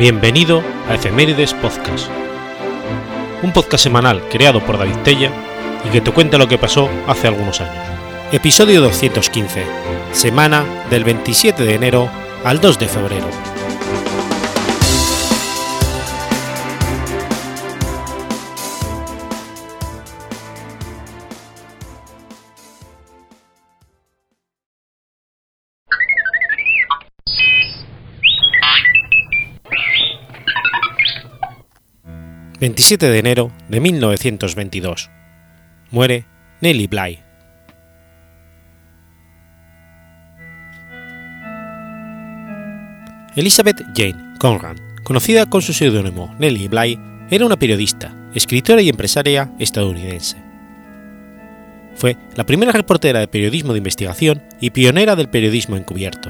Bienvenido a Efemérides Podcast, un podcast semanal creado por David Tella y que te cuenta lo que pasó hace algunos años. Episodio 215, semana del 27 de enero al 2 de febrero. 27 de enero de 1922. Muere Nellie Bly. Elizabeth Jane Conrad, conocida con su seudónimo Nellie Bly, era una periodista, escritora y empresaria estadounidense. Fue la primera reportera de periodismo de investigación y pionera del periodismo encubierto.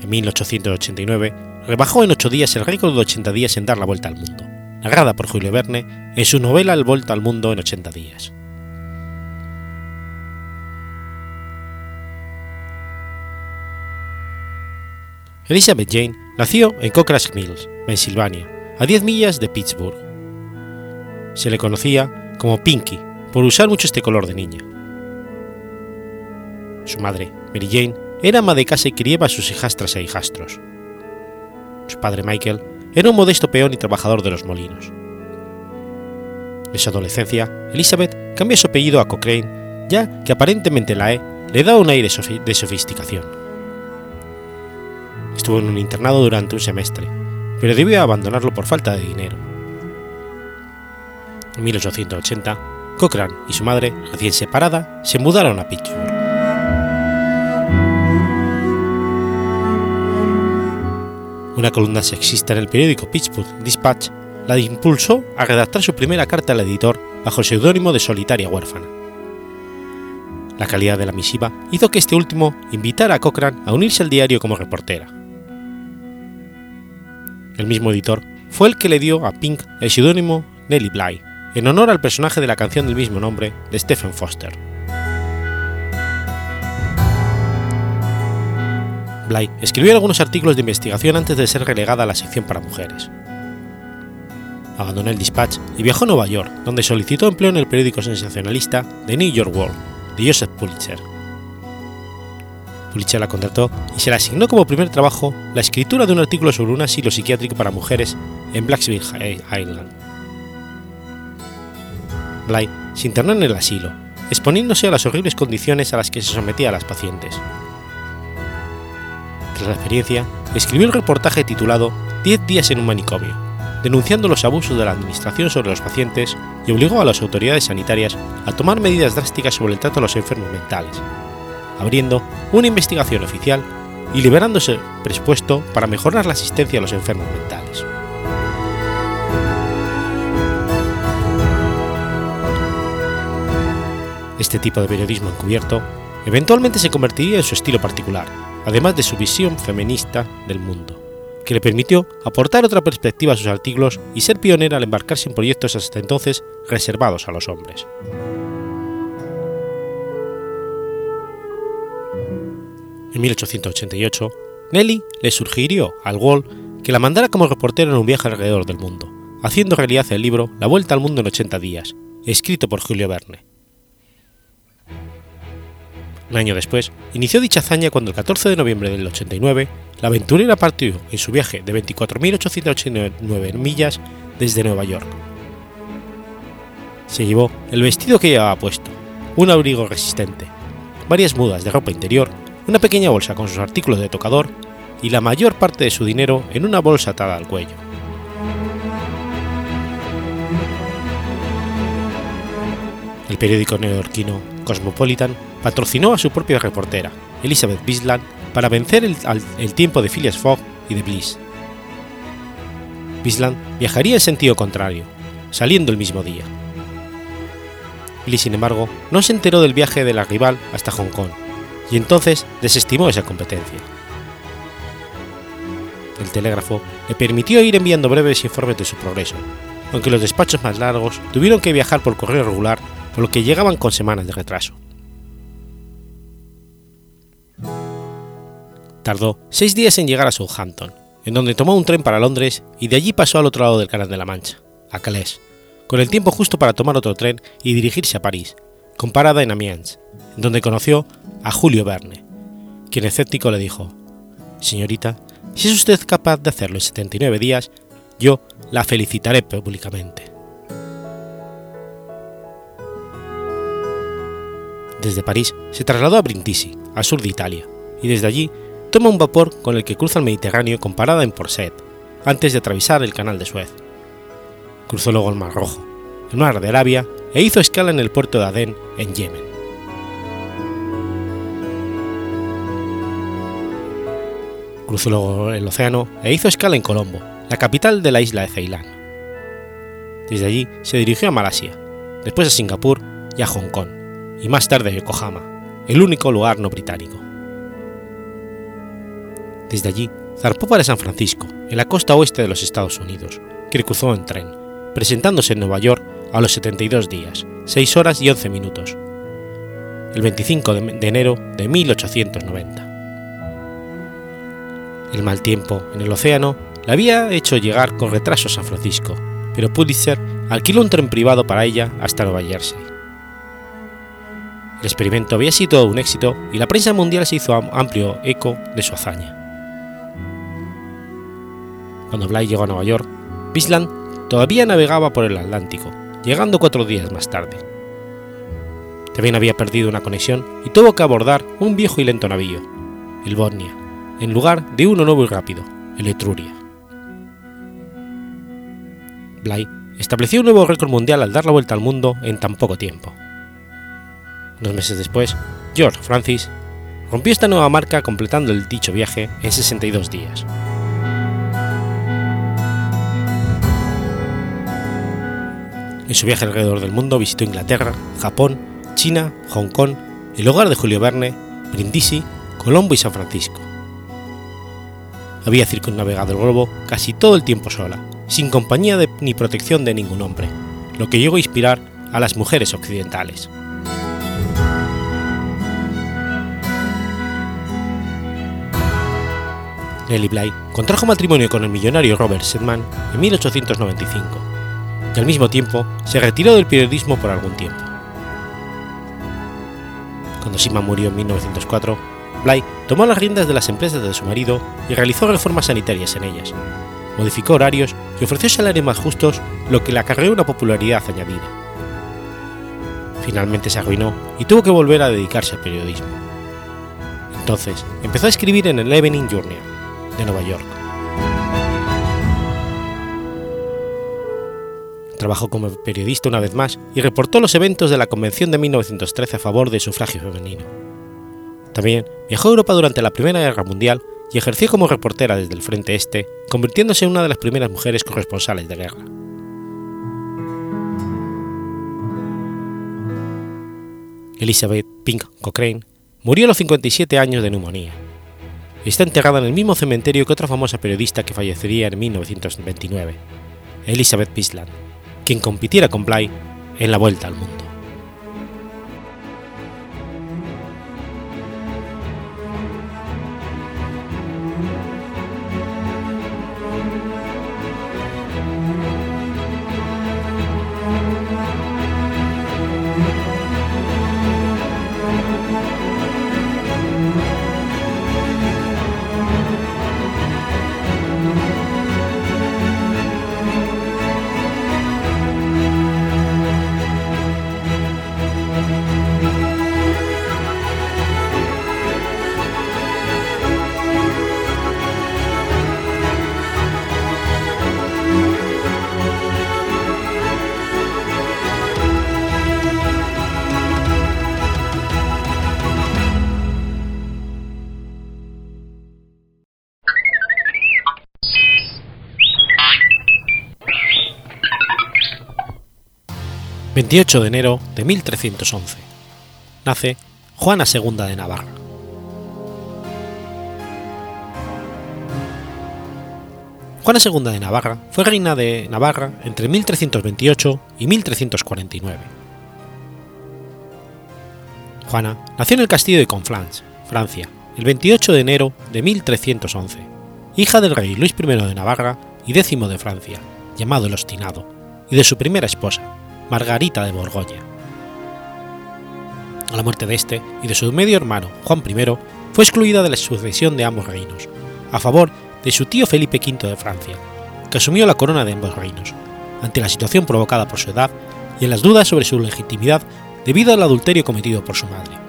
En 1889 rebajó en ocho días el récord de 80 días en dar la vuelta al mundo, narrada por Julio Verne en su novela El Vuelta al Mundo en 80 días. Elizabeth Jane nació en Cochrane Mills, Pensilvania, a 10 millas de Pittsburgh. Se le conocía como Pinky por usar mucho este color de niña. Su madre, Mary Jane, era ama de casa y criaba a sus hijastras e hijastros. Su padre Michael era un modesto peón y trabajador de los molinos. En su adolescencia, Elizabeth cambia su apellido a Cochrane, ya que aparentemente la E le da un aire de sofisticación. Estuvo en un internado durante un semestre, pero debió abandonarlo por falta de dinero. En 1880, Cochrane y su madre, recién separada, se mudaron a Pittsburgh. Una columna sexista en el periódico Pittsburgh Dispatch, la impulsó a redactar su primera carta al editor bajo el seudónimo de Solitaria Huérfana. La calidad de la misiva hizo que este último invitara a Cochrane a unirse al diario como reportera. El mismo editor fue el que le dio a Pink el seudónimo Nellie Bly, en honor al personaje de la canción del mismo nombre de Stephen Foster. Bly escribió algunos artículos de investigación antes de ser relegada a la sección para mujeres. Abandonó el Dispatch y viajó a Nueva York, donde solicitó empleo en el periódico sensacionalista The New York World, de Joseph Pulitzer. Pulitzer la contrató y se le asignó como primer trabajo la escritura de un artículo sobre un asilo psiquiátrico para mujeres en Blacksville Island. Bly se internó en el asilo, exponiéndose a las horribles condiciones a las que se sometía a las pacientes. Tras experiencia, escribió el reportaje titulado 10 días en un manicomio, denunciando los abusos de la Administración sobre los pacientes y obligó a las autoridades sanitarias a tomar medidas drásticas sobre el trato a los enfermos mentales, abriendo una investigación oficial y liberándose presupuesto para mejorar la asistencia a los enfermos mentales. Este tipo de periodismo encubierto eventualmente se convertiría en su estilo particular, además de su visión feminista del mundo, que le permitió aportar otra perspectiva a sus artículos y ser pionera al embarcarse en proyectos hasta entonces reservados a los hombres. En 1888, Nelly le sugirió al Wall que la mandara como reportera en un viaje alrededor del mundo, haciendo realidad el libro La Vuelta al Mundo en 80 días, escrito por Julio Verne. Un año después, inició dicha hazaña cuando el 14 de noviembre del 89, la aventurera partió en su viaje de 24.889 millas desde Nueva York. Se llevó el vestido que llevaba puesto, un abrigo resistente, varias mudas de ropa interior, una pequeña bolsa con sus artículos de tocador y la mayor parte de su dinero en una bolsa atada al cuello. El periódico neoyorquino Cosmopolitan patrocinó a su propia reportera, Elizabeth Bisland, para vencer el, el tiempo de Phileas Fogg y de Bliss. Bisland viajaría en sentido contrario, saliendo el mismo día. Bliss, sin embargo, no se enteró del viaje de la rival hasta Hong Kong, y entonces desestimó esa competencia. El telégrafo le permitió ir enviando breves informes de su progreso, aunque los despachos más largos tuvieron que viajar por correo regular, por lo que llegaban con semanas de retraso. Tardó seis días en llegar a Southampton, en donde tomó un tren para Londres y de allí pasó al otro lado del Canal de la Mancha, a Calais, con el tiempo justo para tomar otro tren y dirigirse a París, con parada en Amiens, donde conoció a Julio Verne, quien escéptico le dijo, Señorita, si es usted capaz de hacerlo en 79 días, yo la felicitaré públicamente. Desde París se trasladó a Brindisi, al sur de Italia, y desde allí toma un vapor con el que cruza el Mediterráneo con parada en Porset, antes de atravesar el canal de Suez. Cruzó luego el Mar Rojo, el Mar de Arabia e hizo escala en el puerto de Adén, en Yemen. Cruzó luego el océano e hizo escala en Colombo, la capital de la isla de Ceilán. Desde allí se dirigió a Malasia, después a Singapur y a Hong Kong, y más tarde a Yokohama, el único lugar no británico. Desde allí zarpó para San Francisco, en la costa oeste de los Estados Unidos, que cruzó en tren, presentándose en Nueva York a los 72 días, 6 horas y 11 minutos, el 25 de enero de 1890. El mal tiempo en el océano le había hecho llegar con retraso a San Francisco, pero Pulitzer alquiló un tren privado para ella hasta Nueva Jersey. El experimento había sido un éxito y la prensa mundial se hizo amplio eco de su hazaña. Cuando Bly llegó a Nueva York, Bisland todavía navegaba por el Atlántico, llegando cuatro días más tarde. También había perdido una conexión y tuvo que abordar un viejo y lento navío, el Bosnia, en lugar de uno nuevo y rápido, el Etruria. Bly estableció un nuevo récord mundial al dar la vuelta al mundo en tan poco tiempo. Dos meses después, George Francis rompió esta nueva marca completando el dicho viaje en 62 días. En su viaje alrededor del mundo visitó Inglaterra, Japón, China, Hong Kong, el hogar de Julio Verne, Brindisi, Colombo y San Francisco. Había circunnavegado el globo casi todo el tiempo sola, sin compañía ni protección de ningún hombre, lo que llegó a inspirar a las mujeres occidentales. Nellie Bly contrajo matrimonio con el millonario Robert Sedman en 1895 al mismo tiempo se retiró del periodismo por algún tiempo. Cuando Sidman murió en 1904, Bly tomó las riendas de las empresas de su marido y realizó reformas sanitarias en ellas, modificó horarios y ofreció salarios más justos, lo que le acarreó una popularidad añadida. Finalmente se arruinó y tuvo que volver a dedicarse al periodismo. Entonces empezó a escribir en el Evening Journal, de Nueva York. Trabajó como periodista una vez más y reportó los eventos de la Convención de 1913 a favor del sufragio femenino. También viajó a Europa durante la Primera Guerra Mundial y ejerció como reportera desde el Frente Este, convirtiéndose en una de las primeras mujeres corresponsales de guerra. Elizabeth Pink Cochrane murió a los 57 años de neumonía está enterrada en el mismo cementerio que otra famosa periodista que fallecería en 1929, Elizabeth Bisland, quien compitiera con Bly en la Vuelta al Mundo. 28 de enero de 1311. Nace Juana II de Navarra. Juana II de Navarra fue reina de Navarra entre 1328 y 1349. Juana nació en el castillo de Conflans, Francia, el 28 de enero de 1311 hija del rey Luis I de Navarra y X de Francia, llamado el Obstinado, y de su primera esposa, Margarita de Borgoña. A la muerte de este y de su medio hermano, Juan I, fue excluida de la sucesión de ambos reinos, a favor de su tío Felipe V de Francia, que asumió la corona de ambos reinos, ante la situación provocada por su edad y en las dudas sobre su legitimidad debido al adulterio cometido por su madre.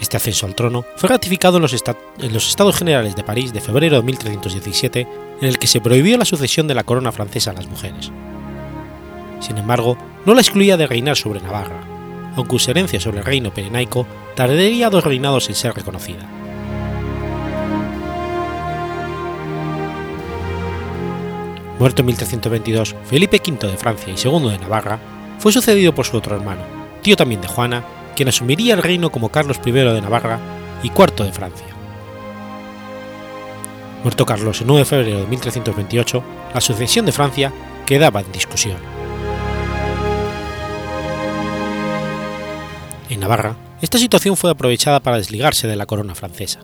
Este ascenso al trono fue ratificado en los, Estados Generales de París de febrero de 1317, en el que se prohibió la sucesión de la corona francesa a las mujeres. Sin embargo, no la excluía de reinar sobre Navarra, aunque su herencia sobre el reino perenaico tardaría dos reinados en ser reconocida. Muerto en 1322, Felipe V de Francia y II de Navarra, fue sucedido por su otro hermano, tío también de Juana, quien asumiría el reino como Carlos I de Navarra y IV de Francia. Muerto Carlos el 9 de febrero de 1328, la sucesión de Francia quedaba en discusión. En Navarra, esta situación fue aprovechada para desligarse de la corona francesa.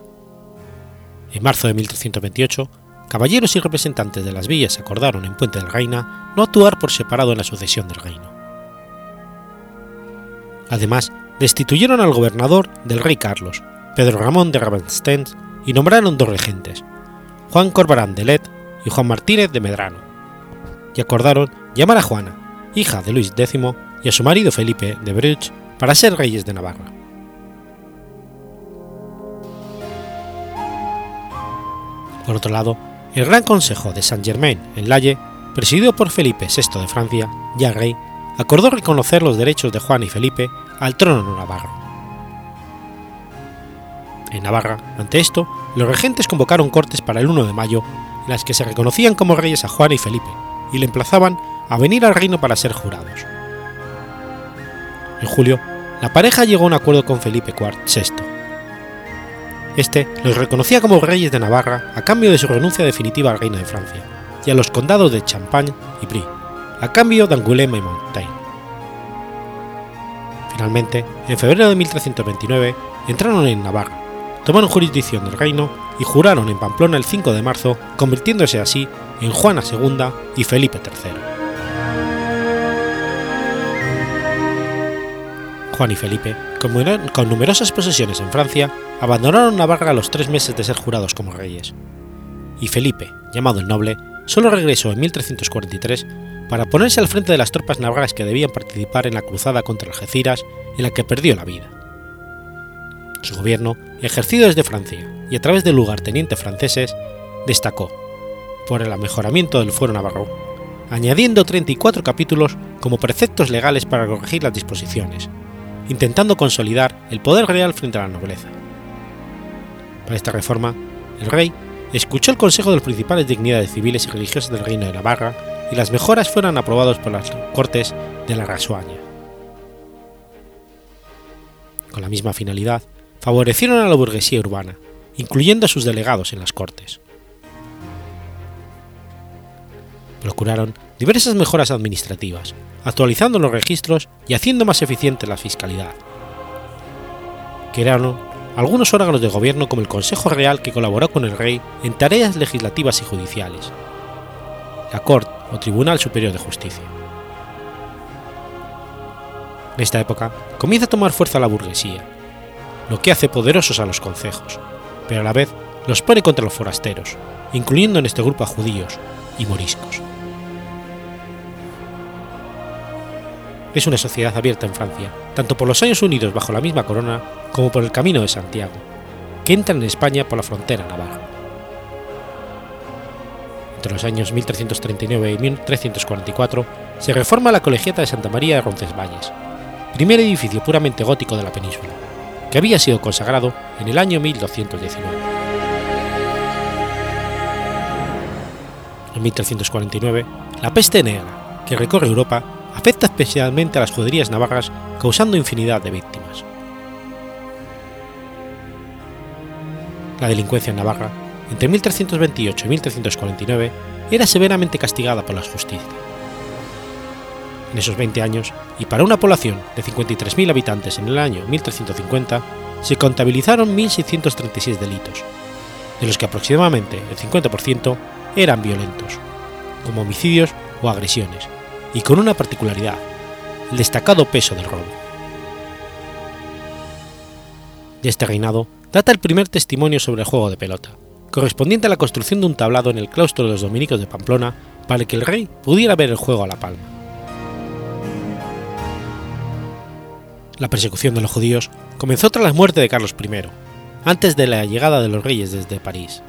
En marzo de 1328, caballeros y representantes de las villas acordaron en Puente del Reina no actuar por separado en la sucesión del reino. Además, destituyeron al gobernador del rey Carlos, Pedro Ramón de Ravenstein, y nombraron dos regentes, Juan Corbarán de Let y Juan Martínez de Medrano, y acordaron llamar a Juana, hija de Luis X, y a su marido Felipe de Bruch para ser reyes de Navarra. Por otro lado, el Gran Consejo de Saint-Germain en Laye, presidido por Felipe VI de Francia, ya rey, acordó reconocer los derechos de Juan y Felipe al trono navarro. En Navarra, ante esto, los regentes convocaron cortes para el 1 de mayo, en las que se reconocían como reyes a Juan y Felipe, y le emplazaban a venir al reino para ser jurados. En julio, la pareja llegó a un acuerdo con Felipe VI, este los reconocía como reyes de Navarra a cambio de su renuncia definitiva al reino de Francia y a los condados de Champagne y Brie, a cambio de Angoulême y Montaigne. Finalmente, en febrero de 1329, entraron en Navarra, tomaron jurisdicción del reino y juraron en Pamplona el 5 de marzo, convirtiéndose así en Juana II y Felipe III. Juan y Felipe, con numerosas posesiones en Francia, abandonaron Navarra a los tres meses de ser jurados como reyes. Y Felipe, llamado el Noble, solo regresó en 1343 para ponerse al frente de las tropas navarras que debían participar en la cruzada contra Algeciras, en la que perdió la vida. Su gobierno, ejercido desde Francia y a través de lugartenientes franceses, destacó por el mejoramiento del fuero navarro, añadiendo 34 capítulos como preceptos legales para corregir las disposiciones, intentando consolidar el poder real frente a la nobleza. Para esta reforma, el rey escuchó el consejo de las principales dignidades civiles y religiosas del reino de Navarra y las mejoras fueron aprobadas por las cortes de la Rasuaña. Con la misma finalidad, favorecieron a la burguesía urbana, incluyendo a sus delegados en las cortes. Procuraron diversas mejoras administrativas, actualizando los registros y haciendo más eficiente la fiscalidad. Crearon algunos órganos de gobierno como el Consejo Real que colaboró con el rey en tareas legislativas y judiciales, la Corte o Tribunal Superior de Justicia. En esta época comienza a tomar fuerza la burguesía, lo que hace poderosos a los concejos, pero a la vez los pone contra los forasteros, incluyendo en este grupo a judíos y moriscos. es una sociedad abierta en Francia, tanto por los años unidos bajo la misma corona como por el Camino de Santiago, que entran en España por la frontera navarra. Entre los años 1339 y 1344 se reforma la colegiata de Santa María de Roncesvalles, primer edificio puramente gótico de la península, que había sido consagrado en el año 1219. En 1349, la peste negra, que recorre Europa, afecta especialmente a las juderías navarras, causando infinidad de víctimas. La delincuencia en Navarra, entre 1328 y 1349, era severamente castigada por la justicia. En esos 20 años, y para una población de 53.000 habitantes en el año 1350, se contabilizaron 1.636 delitos, de los que aproximadamente el 50% eran violentos, como homicidios o agresiones, y con una particularidad, el destacado peso del robo. De este reinado data el primer testimonio sobre el juego de pelota, correspondiente a la construcción de un tablado en el claustro de los dominicos de Pamplona para que el rey pudiera ver el juego a la palma. La persecución de los judíos comenzó tras la muerte de Carlos I, antes de la llegada de los reyes desde París.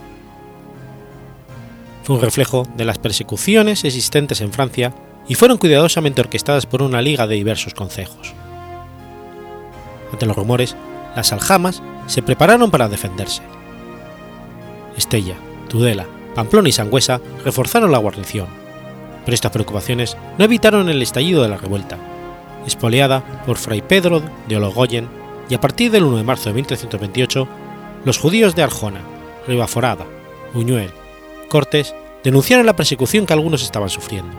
Fue un reflejo de las persecuciones existentes en Francia y fueron cuidadosamente orquestadas por una liga de diversos concejos. Ante los rumores, las aljamas se prepararon para defenderse. Estella, Tudela, Pamplona y Sangüesa reforzaron la guarnición, pero estas preocupaciones no evitaron el estallido de la revuelta, espoleada por Fray Pedro de Ologoyen, y a partir del 1 de marzo de 1328, los judíos de Arjona, Ribaforada, Buñuel, Cortes denunciaron la persecución que algunos estaban sufriendo.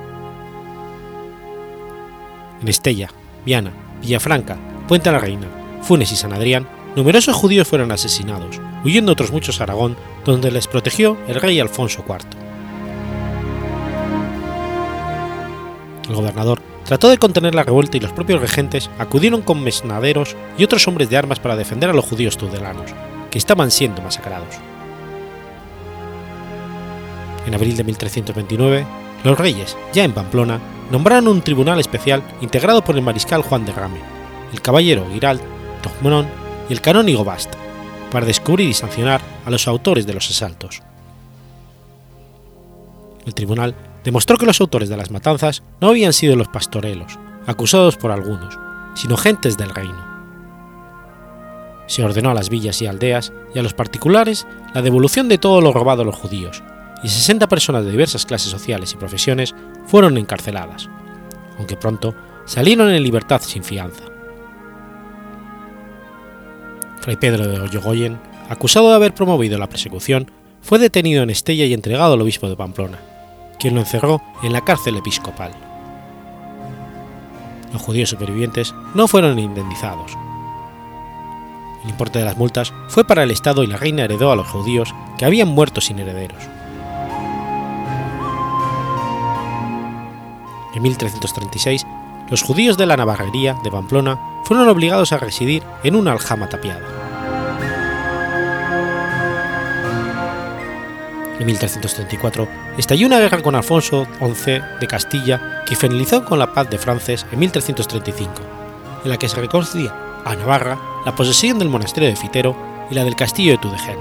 En Estella, Viana, Villafranca, Puente la Reina, Funes y San Adrián, numerosos judíos fueron asesinados, huyendo otros muchos a Aragón, donde les protegió el rey Alfonso IV. El gobernador trató de contener la revuelta y los propios regentes acudieron con mesnaderos y otros hombres de armas para defender a los judíos tudelanos, que estaban siendo masacrados. En abril de 1329, los reyes, ya en Pamplona, nombraron un tribunal especial integrado por el mariscal Juan de Rame, el caballero Giralt Togmonón y el canónigo Bast, para descubrir y sancionar a los autores de los asaltos. El tribunal demostró que los autores de las matanzas no habían sido los pastorelos, acusados por algunos, sino gentes del reino. Se ordenó a las villas y aldeas y a los particulares la devolución de todo lo robado a los judíos, y 60 personas de diversas clases sociales y profesiones fueron encarceladas, aunque pronto salieron en libertad sin fianza. Fray Pedro de Ollogoyen, acusado de haber promovido la persecución, fue detenido en Estella y entregado al obispo de Pamplona, quien lo encerró en la cárcel episcopal. Los judíos supervivientes no fueron indemnizados. El importe de las multas fue para el Estado y la reina heredó a los judíos que habían muerto sin herederos. En 1336, los judíos de la Navarrería de Pamplona fueron obligados a residir en una aljama tapiada. En 1334 estalló una guerra con Alfonso XI de Castilla que finalizó con la paz de Frances en 1335, en la que se reconocía a Navarra la posesión del monasterio de Fitero y la del castillo de Tudegén.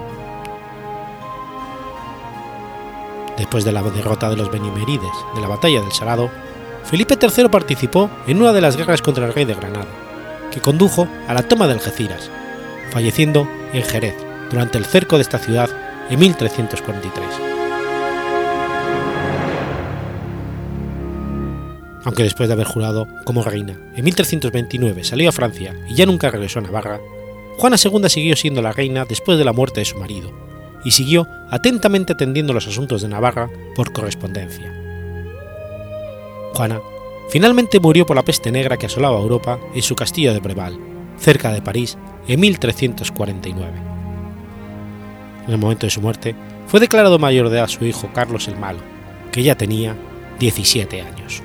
Después de la derrota de los Benimerides de la batalla del Salado, Felipe III participó en una de las guerras contra el rey de Granada, que condujo a la toma de Algeciras, falleciendo en Jerez durante el cerco de esta ciudad en 1343. Aunque después de haber jurado como reina en 1329 salió a Francia y ya nunca regresó a Navarra, Juana II siguió siendo la reina después de la muerte de su marido, y siguió atentamente atendiendo los asuntos de Navarra por correspondencia. Juana finalmente murió por la peste negra que asolaba Europa en su castillo de Breval, cerca de París, en 1349. En el momento de su muerte, fue declarado mayor de edad su hijo Carlos el Malo, que ya tenía 17 años.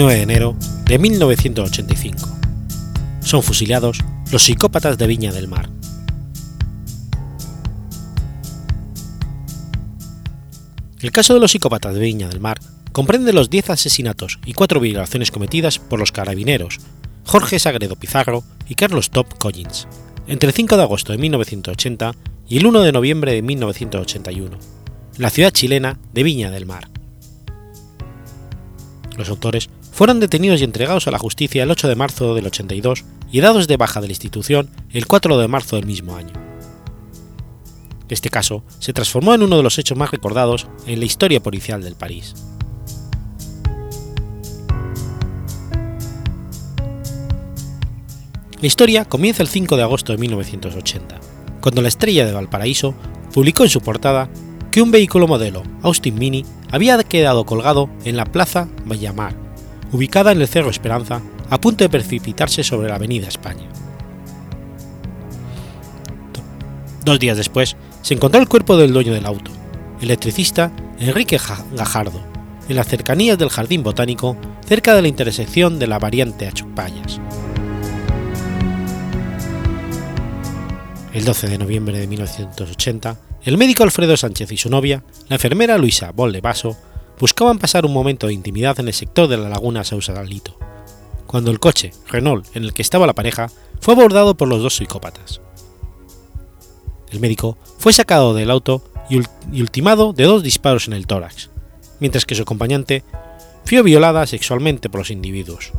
29 de enero de 1985. Son fusilados los psicópatas de Viña del Mar. El caso de los psicópatas de Viña del Mar comprende los 10 asesinatos y 4 violaciones cometidas por los carabineros Jorge Sagredo Pizarro y Carlos Top Collins entre el 5 de agosto de 1980 y el 1 de noviembre de 1981, en la ciudad chilena de Viña del Mar. Los autores fueron detenidos y entregados a la justicia el 8 de marzo del 82 y dados de baja de la institución el 4 de marzo del mismo año. Este caso se transformó en uno de los hechos más recordados en la historia policial del París. La historia comienza el 5 de agosto de 1980, cuando la estrella de Valparaíso publicó en su portada que un vehículo modelo Austin Mini había quedado colgado en la Plaza Vallamar, ubicada en el Cerro Esperanza, a punto de precipitarse sobre la Avenida España. Dos días después, se encontró el cuerpo del dueño del auto, el electricista Enrique Gajardo, en las cercanías del Jardín Botánico, cerca de la intersección de la variante Achupayas. El 12 de noviembre de 1980, el médico Alfredo Sánchez y su novia, la enfermera Luisa Bollevaso, buscaban pasar un momento de intimidad en el sector de la laguna Sausalito, cuando el coche Renault en el que estaba la pareja fue abordado por los dos psicópatas. El médico fue sacado del auto y ultimado de dos disparos en el tórax, mientras que su acompañante fue violada sexualmente por los individuos.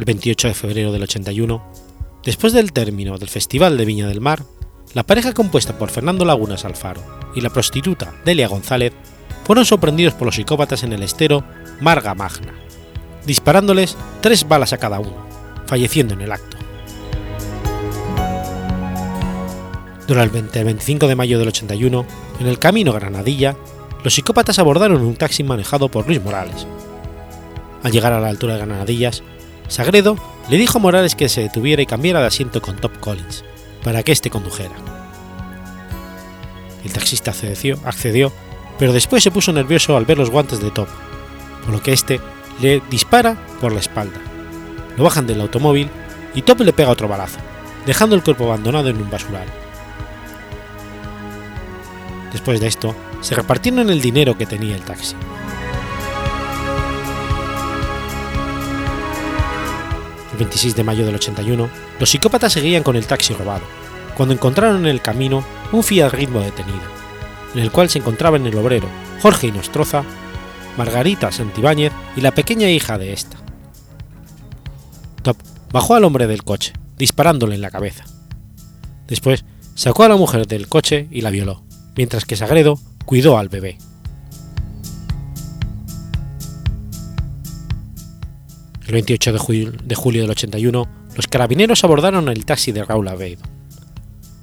el 28 de febrero del 81, después del término del Festival de Viña del Mar, la pareja compuesta por Fernando Lagunas Alfaro y la prostituta Delia González fueron sorprendidos por los psicópatas en el estero Marga Magna, disparándoles tres balas a cada uno, falleciendo en el acto. Durante el 25 de mayo del 81, en el camino Granadilla, los psicópatas abordaron un taxi manejado por Luis Morales. Al llegar a la altura de Granadillas, Sagredo le dijo a Morales que se detuviera y cambiara de asiento con Top Collins, para que éste condujera. El taxista accedió, accedió, pero después se puso nervioso al ver los guantes de Top, por lo que éste le dispara por la espalda. Lo bajan del automóvil y Top le pega otro balazo, dejando el cuerpo abandonado en un basural. Después de esto, se repartieron el dinero que tenía el taxi. 26 de mayo del 81, los psicópatas seguían con el taxi robado, cuando encontraron en el camino un Fiat Ritmo detenido, en el cual se encontraban el obrero Jorge Inostroza, Margarita Santibáñez y la pequeña hija de esta. Top bajó al hombre del coche, disparándole en la cabeza. Después sacó a la mujer del coche y la violó, mientras que Sagredo cuidó al bebé. El 28 de julio, de del 81, los carabineros abordaron el taxi de Raúl Avedo.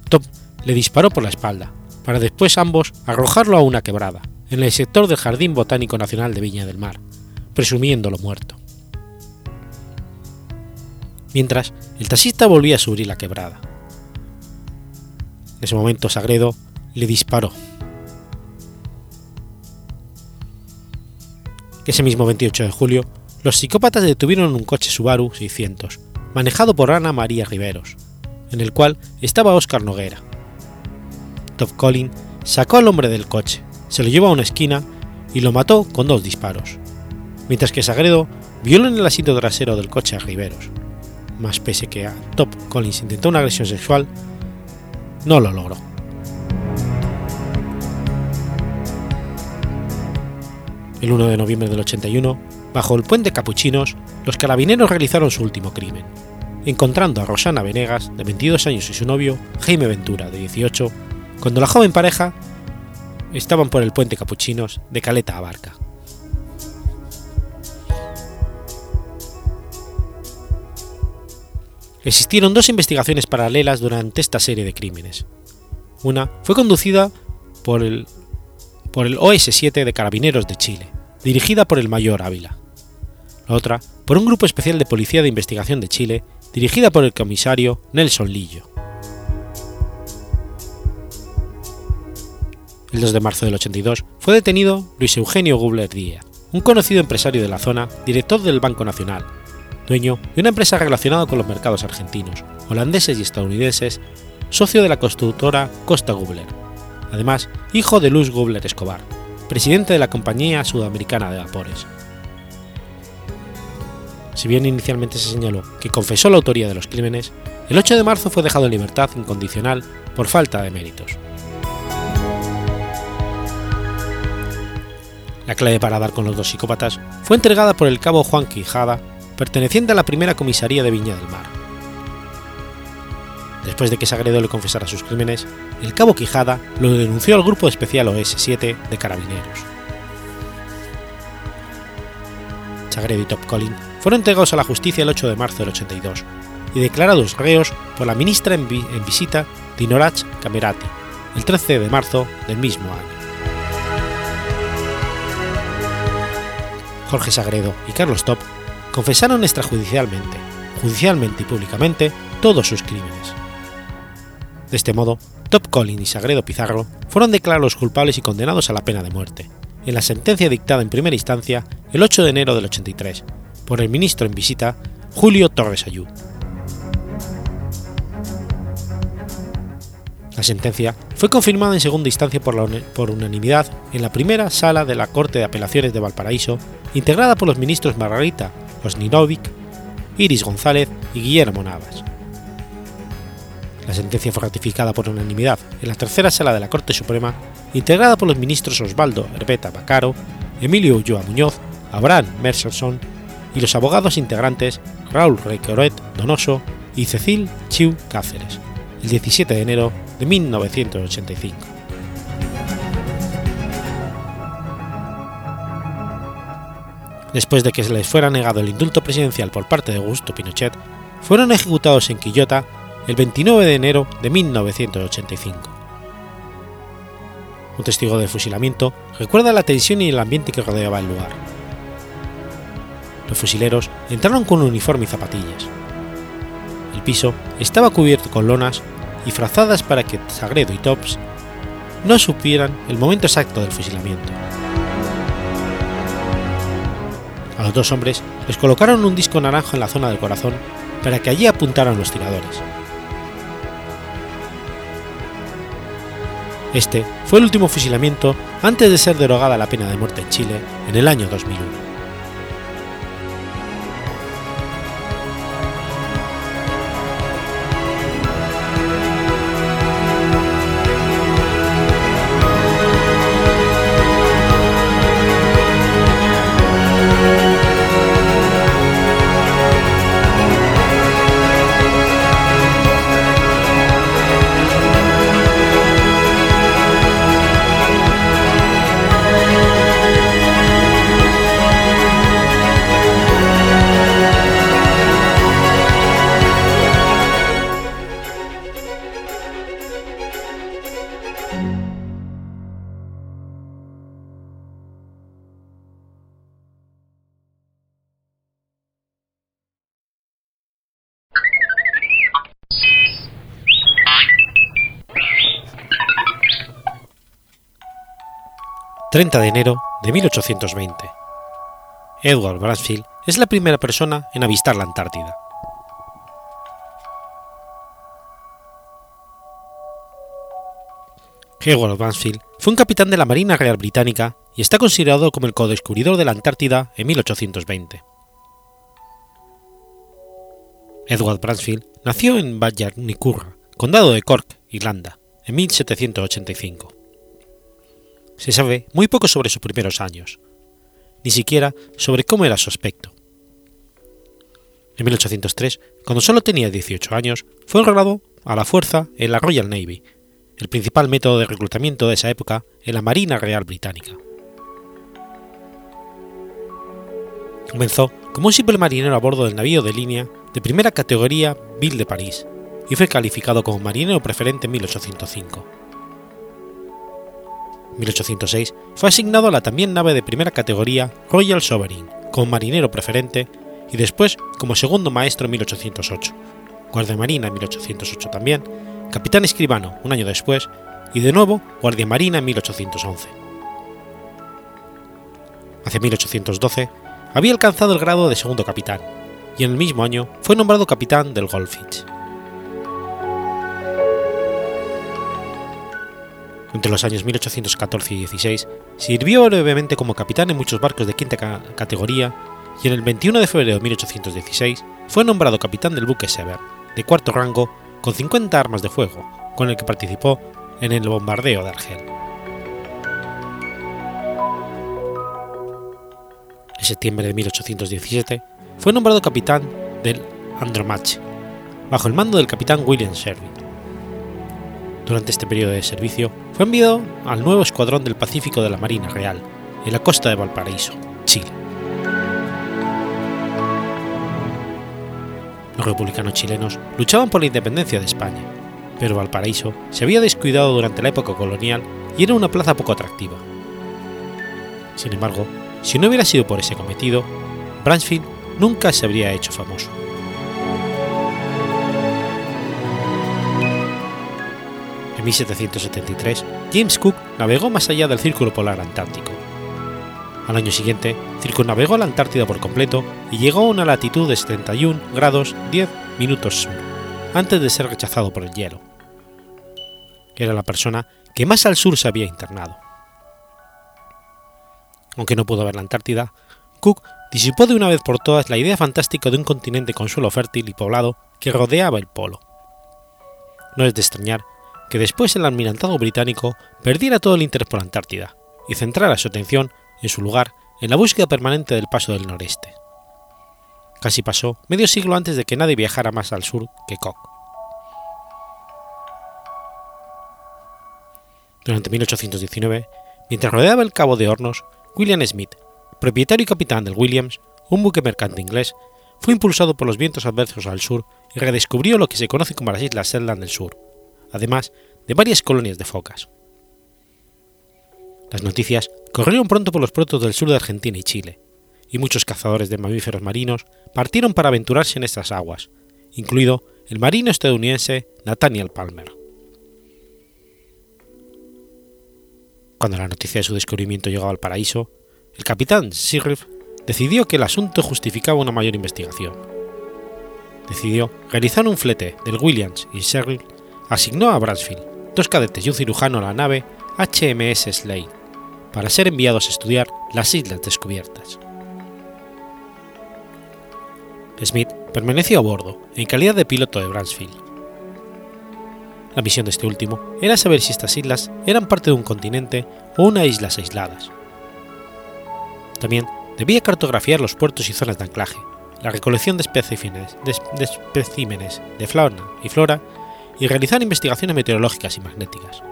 Top le disparó por la espalda, para después ambos arrojarlo a una quebrada, en el sector del Jardín Botánico Nacional de Viña del Mar, presumiéndolo muerto. Mientras, el taxista volvía a subir la quebrada. En ese momento Sagredo le disparó. Ese mismo 28 de julio, los psicópatas detuvieron un coche Subaru 600, manejado por Ana María Riveros, en el cual estaba Óscar Noguera. Top Collin sacó al hombre del coche, se lo llevó a una esquina y lo mató con dos disparos, mientras que Sagredo violó en el asiento trasero del coche a Riveros. Más pese que a Top Collins intentó una agresión sexual, no lo logró. El 1 de noviembre del 81, bajo el puente Capuchinos, los carabineros realizaron su último crimen, encontrando a Rosana Venegas, de 22 años, y su novio, Jaime Ventura, de 18, cuando la joven pareja estaban por el puente Capuchinos de Caleta a Barca. Existieron dos investigaciones paralelas durante esta serie de crímenes. Una fue conducida por el, por el OS-7 de Carabineros de Chile, dirigida por el mayor Ávila. La otra por un grupo especial de Policía de Investigación de Chile, dirigida por el comisario Nelson Lillo. El 2 de marzo del 82 fue detenido Luis Eugenio Gubler Díaz, un conocido empresario de la zona, director del Banco Nacional, dueño de una empresa relacionada con los mercados argentinos, holandeses y estadounidenses, socio de la constructora Costa Gubler, además hijo de Luz Gubler Escobar, presidente de la Compañía Sudamericana de Vapores. Si bien inicialmente se señaló que confesó la autoría de los crímenes, el 8 de marzo fue dejado en libertad incondicional por falta de méritos. La clave para dar con los dos psicópatas fue entregada por el cabo Juan Quijada, perteneciente a la primera comisaría de Viña del Mar. Después de que Sagredo le confesara sus crímenes, el cabo Quijada lo denunció al Grupo Especial OS-7 de Carabineros. Sagredo y Top Collin fueron entregados a la justicia el 8 de marzo del 82 y declarados reos por la ministra en, vi en visita Dinorach Camerati el 13 de marzo del mismo año. Jorge Sagredo y Carlos Top confesaron extrajudicialmente, judicialmente y públicamente todos sus crímenes. De este modo, Top Collin y Sagredo Pizarro fueron declarados culpables y condenados a la pena de muerte, en la sentencia dictada en primera instancia el 8 de enero del 83 por el ministro en visita Julio Torres Ayú. La sentencia fue confirmada en segunda instancia por, unanimidad en la primera sala de la Corte de Apelaciones de Valparaíso, integrada por los ministros Margarita Osninovic, Iris González y Guillermo Navas. La sentencia fue ratificada por unanimidad en la tercera sala de la Corte Suprema, integrada por los ministros Osvaldo Herbeta Bacaro, Emilio Ulloa Muñoz, Abraham Mercerson y los abogados integrantes Raúl Requeroet Donoso y Cecil Chiu Cáceres, el 17 de enero de 1985. Después de que se les fuera negado el indulto presidencial por parte de Augusto Pinochet, fueron ejecutados en Quillota el 29 de enero de 1985. Un testigo del fusilamiento recuerda la tensión y el ambiente que rodeaba el lugar. Los fusileros entraron con uniforme y zapatillas. El piso estaba cubierto con lonas y frazadas para que Sagredo y Tops no supieran el momento exacto del fusilamiento. A los dos hombres les colocaron un disco naranja en la zona del corazón para que allí apuntaran los tiradores. Este fue el último fusilamiento antes de ser derogada la pena de muerte en Chile en el año 2001. 30 de enero de 1820. Edward Bransfield es la primera persona en avistar la Antártida. Edward Bransfield fue un capitán de la Marina Real Británica y está considerado como el codescubridor de la Antártida en 1820. Edward Bransfield nació en Ballarnicurra, condado de Cork, Irlanda, en 1785 se sabe muy poco sobre sus primeros años, ni siquiera sobre cómo era su aspecto. En 1803, cuando solo tenía 18 años, fue enrolado a la fuerza en la Royal Navy, el principal método de reclutamiento de esa época en la Marina Real Británica. Comenzó como un simple marinero a bordo del navío de línea de primera categoría Ville de París y fue calificado como marinero preferente en 1805. 1806 fue asignado a la también nave de primera categoría Royal Sovereign como marinero preferente y después como segundo maestro en 1808, guardia marina en 1808 también, capitán escribano un año después y de nuevo guardia marina en 1811. Hacia 1812 había alcanzado el grado de segundo capitán y en el mismo año fue nombrado capitán del Goldfinch. Entre los años 1814 y 16 sirvió brevemente como capitán en muchos barcos de quinta categoría y en el 21 de febrero de 1816 fue nombrado capitán del buque Sever, de cuarto rango, con 50 armas de fuego, con el que participó en el bombardeo de Argel. En septiembre de 1817 fue nombrado capitán del Andromache, bajo el mando del capitán William Sherby. Durante este periodo de servicio fue enviado al nuevo escuadrón del Pacífico de la Marina Real, en la costa de Valparaíso, Chile. Los republicanos chilenos luchaban por la independencia de España, pero Valparaíso se había descuidado durante la época colonial y era una plaza poco atractiva. Sin embargo, si no hubiera sido por ese cometido, Bransfield nunca se habría hecho famoso. 1773, James Cook navegó más allá del Círculo Polar Antártico. Al año siguiente, circunnavegó la Antártida por completo y llegó a una latitud de 71 grados 10 minutos sur, antes de ser rechazado por el hielo. Era la persona que más al sur se había internado. Aunque no pudo ver la Antártida, Cook disipó de una vez por todas la idea fantástica de un continente con suelo fértil y poblado que rodeaba el polo. No es de extrañar que después el almirantado británico perdiera todo el interés por la Antártida y centrara su atención en su lugar en la búsqueda permanente del paso del noreste. Casi pasó medio siglo antes de que nadie viajara más al sur que Cook. Durante 1819, mientras rodeaba el Cabo de Hornos, William Smith, propietario y capitán del Williams, un buque mercante inglés, fue impulsado por los vientos adversos al sur y redescubrió lo que se conoce como las Islas Shetland del Sur, además de varias colonias de focas. Las noticias corrieron pronto por los puertos del sur de Argentina y Chile, y muchos cazadores de mamíferos marinos partieron para aventurarse en estas aguas, incluido el marino estadounidense Nathaniel Palmer. Cuando la noticia de su descubrimiento llegó al paraíso, el capitán Sigriff decidió que el asunto justificaba una mayor investigación. Decidió realizar un flete del Williams y Sheriff asignó a Bransfield, dos cadetes y un cirujano a la nave HMS Slade, para ser enviados a estudiar las islas descubiertas. Smith permaneció a bordo en calidad de piloto de Bransfield. La misión de este último era saber si estas islas eran parte de un continente o una islas aisladas. También debía cartografiar los puertos y zonas de anclaje, la recolección de especímenes de, especímenes de fauna y flora y realizar investigaciones meteorológicas y magnéticas.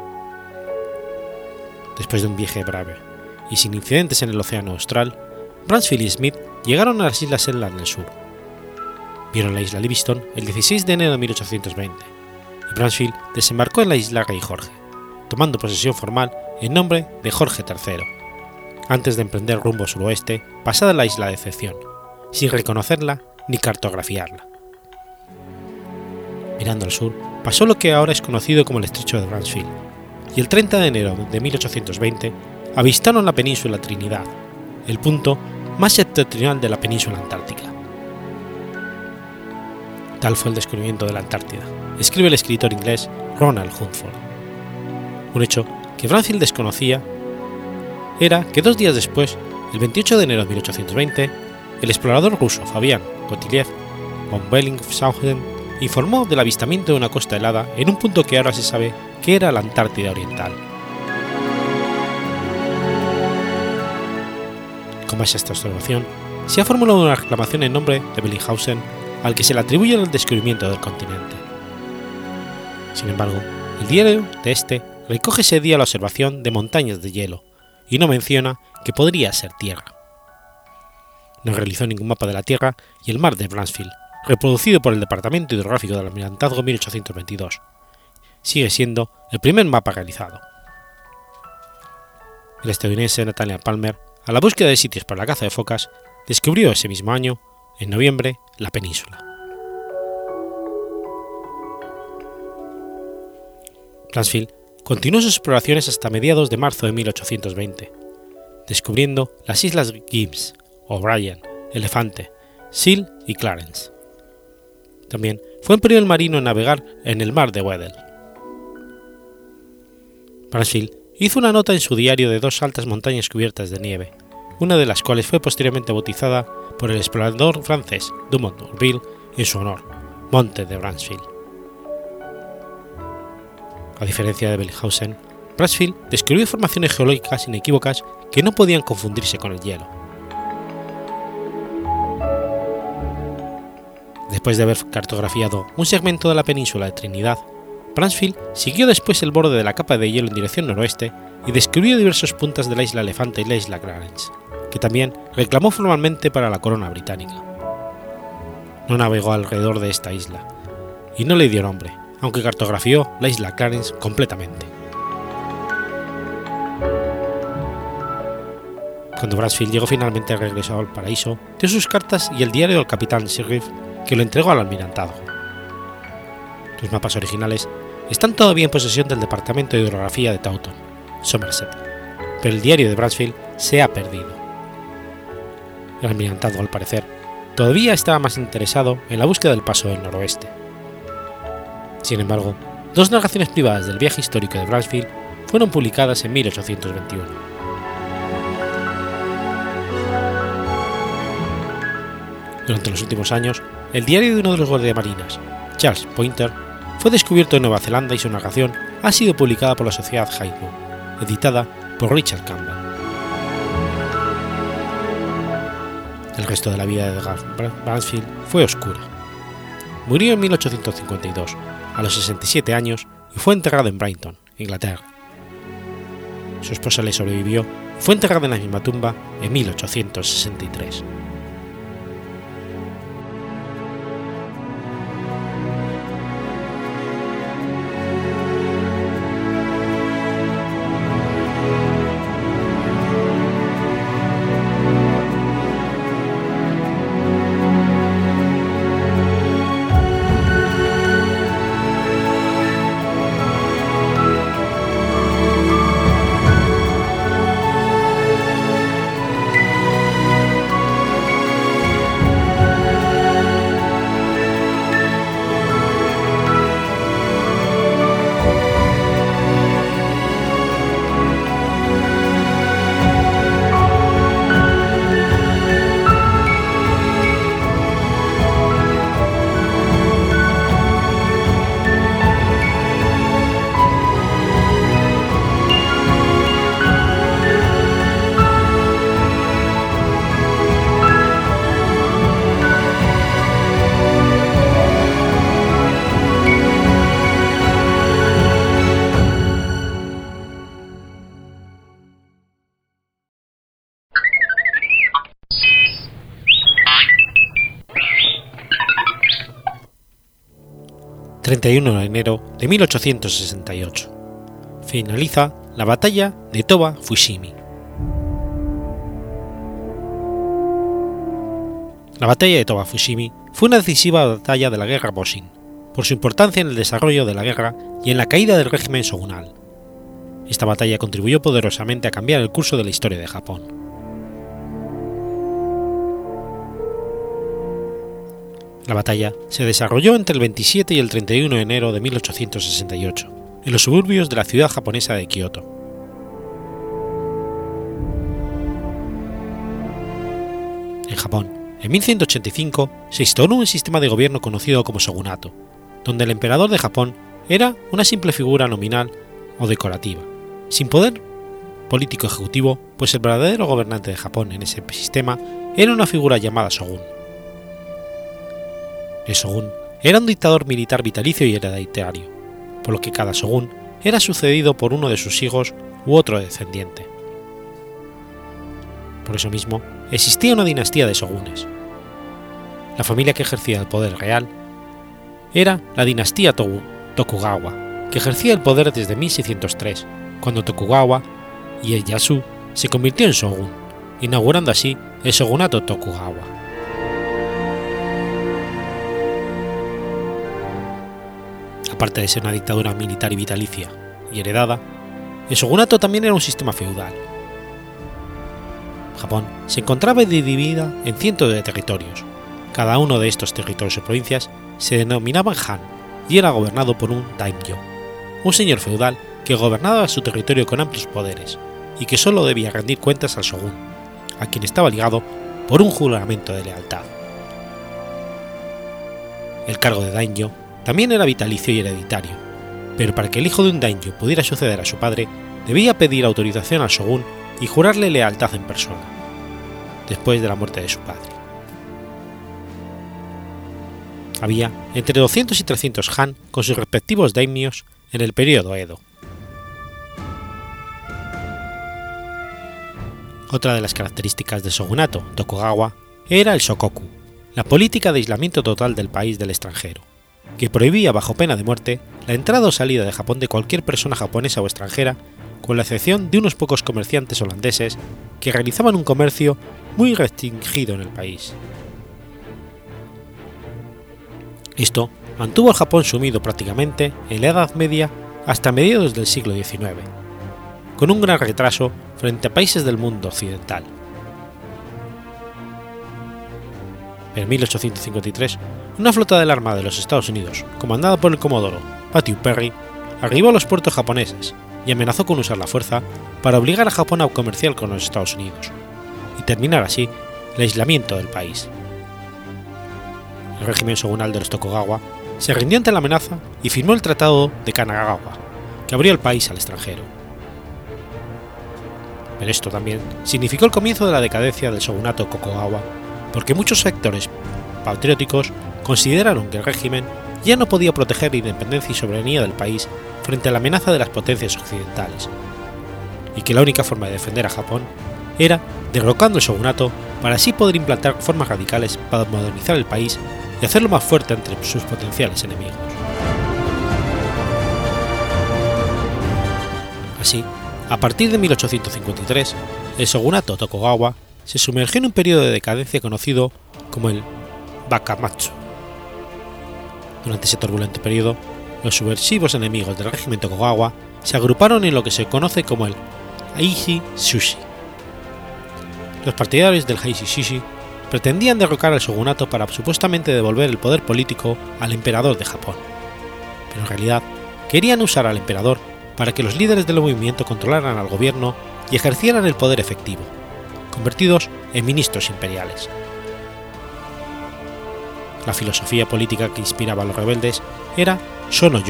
Después de un viaje breve y sin incidentes en el Océano Austral, Bransfield y Smith llegaron a las Islas Shetland del Sur. Vieron la isla Livingston el 16 de enero de 1820 y Bransfield desembarcó en la isla Rey Jorge, tomando posesión formal en nombre de Jorge III, antes de emprender rumbo suroeste pasada la isla de Excepción, sin reconocerla ni cartografiarla. Mirando al sur, pasó lo que ahora es conocido como el estrecho de Bransfield, y el 30 de enero de 1820 avistaron la península Trinidad, el punto más septentrional de la península antártica. Tal fue el descubrimiento de la Antártida, escribe el escritor inglés Ronald Huntford. Un hecho que Bransfield desconocía era que dos días después, el 28 de enero de 1820, el explorador ruso Fabián Kotiliev von Bellingshausen informó del avistamiento de una costa helada en un punto que ahora se sabe que era la Antártida Oriental. Con base esta observación, se ha formulado una reclamación en nombre de Bellinghausen al que se le atribuye el descubrimiento del continente. Sin embargo, el diario de este recoge ese día la observación de montañas de hielo y no menciona que podría ser tierra. No realizó ningún mapa de la Tierra y el mar de Bransfield, reproducido por el Departamento Hidrográfico del Almirantazgo 1822. Sigue siendo el primer mapa realizado. El estadounidense Nathaniel Palmer, a la búsqueda de sitios para la caza de focas, descubrió ese mismo año, en noviembre, la península. Bransfield continuó sus exploraciones hasta mediados de marzo de 1820, descubriendo las islas Gibbs, O'Brien, Elefante, Seal y Clarence. También fue el el marino en navegar en el mar de Weddell. Bransfield hizo una nota en su diario de dos altas montañas cubiertas de nieve, una de las cuales fue posteriormente bautizada por el explorador francés Dumont d'Urville en su honor, Monte de Bransfield. A diferencia de Bellinghausen, Bransfield descubrió formaciones geológicas inequívocas que no podían confundirse con el hielo. Después de haber cartografiado un segmento de la península de Trinidad, Bransfield siguió después el borde de la capa de hielo en dirección noroeste y descubrió diversos puntas de la isla Elefante y la isla Clarence, que también reclamó formalmente para la corona británica. No navegó alrededor de esta isla, y no le dio nombre, aunque cartografió la isla Clarence completamente. Cuando Bransfield llegó finalmente al regreso al paraíso, dio sus cartas y el diario del capitán Sheriff, que lo entregó al almirantado. Los mapas originales están todavía en posesión del Departamento de Hidrografía de Taunton, Somerset, pero el diario de Bransfield se ha perdido. El almirantado, al parecer, todavía estaba más interesado en la búsqueda del paso del noroeste. Sin embargo, dos narraciones privadas del viaje histórico de Bransfield fueron publicadas en 1821. Durante los últimos años, el diario de uno de los guardiamarinas, Charles Pointer, fue descubierto en Nueva Zelanda y su narración ha sido publicada por la Sociedad Haydn, editada por Richard Campbell. El resto de la vida de Edgar Bransfield fue oscura. Murió en 1852, a los 67 años, y fue enterrado en Brighton, Inglaterra. Su esposa le sobrevivió fue enterrada en la misma tumba en 1863. 31 de enero de 1868. Finaliza la batalla de Toba Fushimi. La batalla de Toba Fushimi fue una decisiva batalla de la guerra Boshin, por su importancia en el desarrollo de la guerra y en la caída del régimen shogunal. Esta batalla contribuyó poderosamente a cambiar el curso de la historia de Japón. La batalla se desarrolló entre el 27 y el 31 de enero de 1868, en los suburbios de la ciudad japonesa de Kioto. En Japón, en 1185 se instauró un sistema de gobierno conocido como shogunato, donde el emperador de Japón era una simple figura nominal o decorativa, sin poder político ejecutivo, pues el verdadero gobernante de Japón en ese sistema era una figura llamada shogun. El shogun era un dictador militar vitalicio y hereditario, por lo que cada shogun era sucedido por uno de sus hijos u otro descendiente. Por eso mismo, existía una dinastía de shogunes. La familia que ejercía el poder real era la dinastía Tokugawa, que ejercía el poder desde 1603, cuando Tokugawa Ieyasu se convirtió en shogun, inaugurando así el shogunato Tokugawa. Aparte de ser una dictadura militar y vitalicia, y heredada, el shogunato también era un sistema feudal. Japón se encontraba dividida en cientos de territorios. Cada uno de estos territorios o provincias se denominaban Han y era gobernado por un daimyo, un señor feudal que gobernaba su territorio con amplios poderes y que solo debía rendir cuentas al shogun, a quien estaba ligado por un juramento de lealtad. El cargo de daimyo también era vitalicio y hereditario, pero para que el hijo de un daimyo pudiera suceder a su padre, debía pedir autorización al shogun y jurarle lealtad en persona, después de la muerte de su padre. Había entre 200 y 300 han con sus respectivos daimios en el periodo Edo. Otra de las características del shogunato Tokugawa era el shokoku, la política de aislamiento total del país del extranjero, que prohibía bajo pena de muerte la entrada o salida de Japón de cualquier persona japonesa o extranjera, con la excepción de unos pocos comerciantes holandeses que realizaban un comercio muy restringido en el país. Esto mantuvo al Japón sumido prácticamente en la Edad Media hasta mediados del siglo XIX, con un gran retraso frente a países del mundo occidental. En 1853, una flota del Armada de los Estados Unidos, comandada por el comodoro Matthew Perry, arribó a los puertos japoneses y amenazó con usar la fuerza para obligar a Japón a comerciar con los Estados Unidos, y terminar así el aislamiento del país. El régimen shogunal de los Tokugawa se rindió ante la amenaza y firmó el Tratado de Kanagawa, que abrió el país al extranjero. Pero esto también significó el comienzo de la decadencia del shogunato porque muchos sectores patrióticos consideraron que el régimen ya no podía proteger la independencia y soberanía del país frente a la amenaza de las potencias occidentales, y que la única forma de defender a Japón era derrocando el shogunato para así poder implantar formas radicales para modernizar el país y hacerlo más fuerte entre sus potenciales enemigos. Así, a partir de 1853, el shogunato Tokugawa se sumergió en un periodo de decadencia conocido como el Bakamatsu. Durante ese turbulento periodo, los subversivos enemigos del régimen Tokugawa se agruparon en lo que se conoce como el Aishi Shushi. Los partidarios del Aishi Shushi pretendían derrocar al shogunato para supuestamente devolver el poder político al emperador de Japón, pero en realidad querían usar al emperador para que los líderes del movimiento controlaran al gobierno y ejercieran el poder efectivo, convertidos en ministros imperiales. La filosofía política que inspiraba a los rebeldes era Sono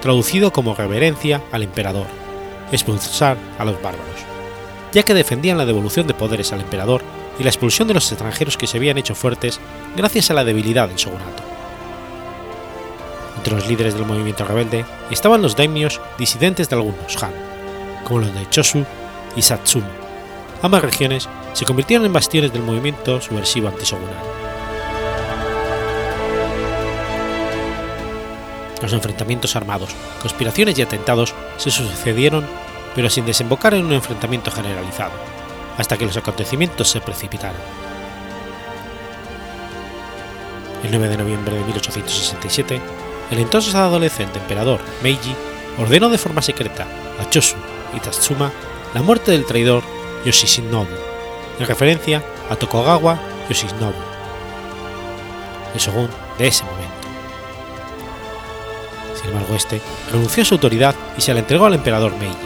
traducido como reverencia al emperador, expulsar a los bárbaros, ya que defendían la devolución de poderes al emperador y la expulsión de los extranjeros que se habían hecho fuertes gracias a la debilidad del shogunato. Entre los líderes del movimiento rebelde estaban los daimios disidentes de algunos Han, como los de Chosu y Satsuma. Ambas regiones se convirtieron en bastiones del movimiento subversivo antishogunal. Los enfrentamientos armados, conspiraciones y atentados se sucedieron, pero sin desembocar en un enfrentamiento generalizado, hasta que los acontecimientos se precipitaron. El 9 de noviembre de 1867, el entonces adolescente emperador Meiji ordenó de forma secreta a Chosu y Tatsuma la muerte del traidor Yoshinobu, en referencia a Tokugawa Yoshinobu, el shogun de ese momento. Sin embargo, este renunció a su autoridad y se la entregó al emperador Meiji.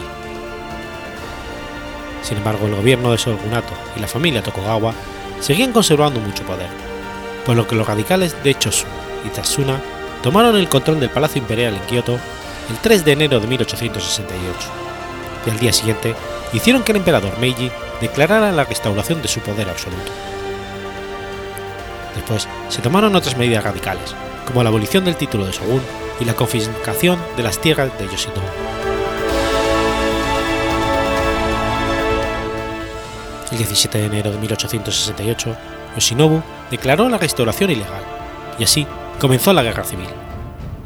Sin embargo, el gobierno de Shogunato y la familia Tokugawa seguían conservando mucho poder, por lo que los radicales de Chosu y Tatsuna tomaron el control del Palacio Imperial en Kioto el 3 de enero de 1868, y al día siguiente hicieron que el emperador Meiji declarara la restauración de su poder absoluto. Después se tomaron otras medidas radicales, como la abolición del título de shogun y la confiscación de las tierras de Yoshinobu. El 17 de enero de 1868, Yoshinobu declaró la restauración ilegal, y así comenzó la guerra civil,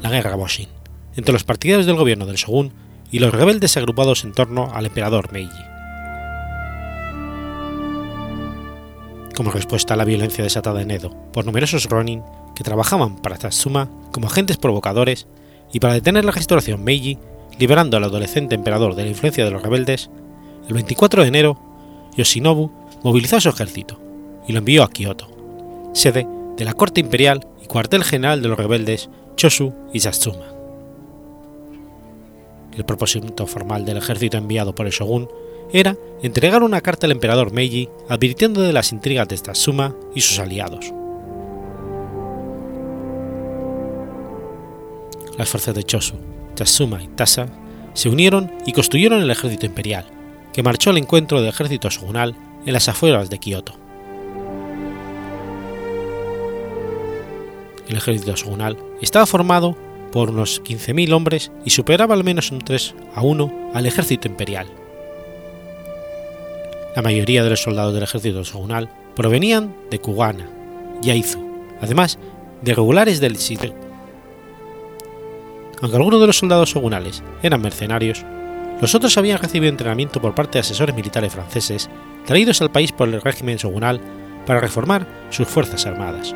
la guerra Boshin, entre los partidarios del gobierno del shogun y los rebeldes agrupados en torno al emperador Meiji. Como respuesta a la violencia desatada en Edo por numerosos Ronin que trabajaban para Tatsuma como agentes provocadores y para detener la restauración Meiji, liberando al adolescente emperador de la influencia de los rebeldes, el 24 de enero, Yoshinobu movilizó su ejército y lo envió a Kioto, sede de la corte imperial y cuartel general de los rebeldes Choshu y Satsuma. El propósito formal del ejército enviado por el shogun era entregar una carta al emperador Meiji advirtiendo de las intrigas de Satsuma y sus aliados. Las fuerzas de Chosu, Satsuma y Tasa se unieron y construyeron el ejército imperial, que marchó al encuentro del ejército shogunal en las afueras de Kioto. El ejército shogunal estaba formado por unos 15.000 hombres y superaba al menos un 3 a 1 al ejército imperial. La mayoría de los soldados del ejército shogunal provenían de Kugana, Yaizu, además de regulares del Shire. Aunque algunos de los soldados shogunales eran mercenarios, los otros habían recibido entrenamiento por parte de asesores militares franceses traídos al país por el régimen shogunal para reformar sus fuerzas armadas.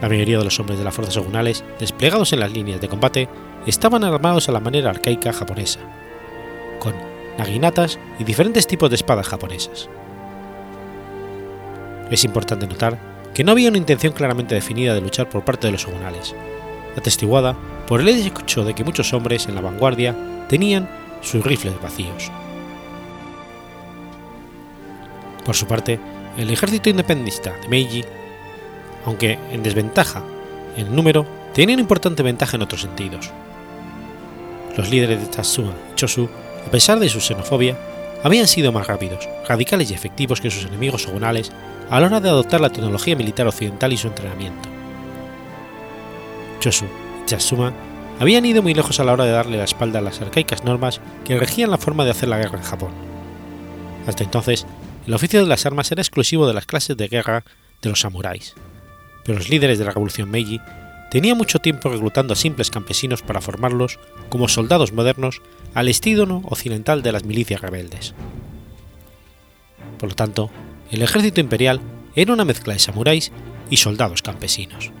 La mayoría de los hombres de las fuerzas shogunales desplegados en las líneas de combate estaban armados a la manera arcaica japonesa, con naginatas y diferentes tipos de espadas japonesas. Es importante notar que no había una intención claramente definida de luchar por parte de los shogunales, atestiguada por el hecho de que muchos hombres en la vanguardia tenían sus rifles vacíos. Por su parte, el ejército independentista de Meiji, aunque en desventaja en número, tenía una importante ventaja en otros sentidos. Los líderes de Tatsuma y Chosu, a pesar de su xenofobia, habían sido más rápidos, radicales y efectivos que sus enemigos shogunales a la hora de adoptar la tecnología militar occidental y su entrenamiento. Chosu y Tatsuma habían ido muy lejos a la hora de darle la espalda a las arcaicas normas que regían la forma de hacer la guerra en Japón. Hasta entonces, el oficio de las armas era exclusivo de las clases de guerra de los samuráis, pero los líderes de la revolución Meiji tenían mucho tiempo reclutando a simples campesinos para formarlos como soldados modernos al estilo occidental de las milicias rebeldes. Por lo tanto, el ejército imperial era una mezcla de samuráis y soldados campesinos.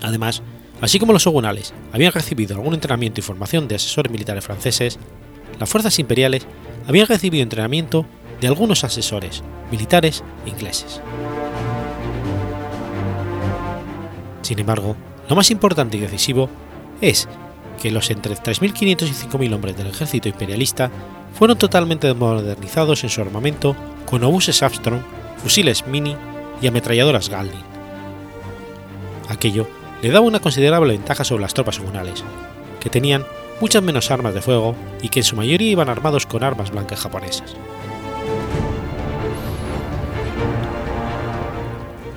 Además, así como los shogunales habían recibido algún entrenamiento y formación de asesores militares franceses, las fuerzas imperiales habían recibido entrenamiento de algunos asesores militares ingleses. Sin embargo, lo más importante y decisivo es que los entre 3.500 y 5.000 hombres del ejército imperialista fueron totalmente modernizados en su armamento con obuses Armstrong, fusiles Mini y ametralladoras Gatling. Aquello le daba una considerable ventaja sobre las tropas comunales, que tenían muchas menos armas de fuego y que en su mayoría iban armados con armas blancas japonesas.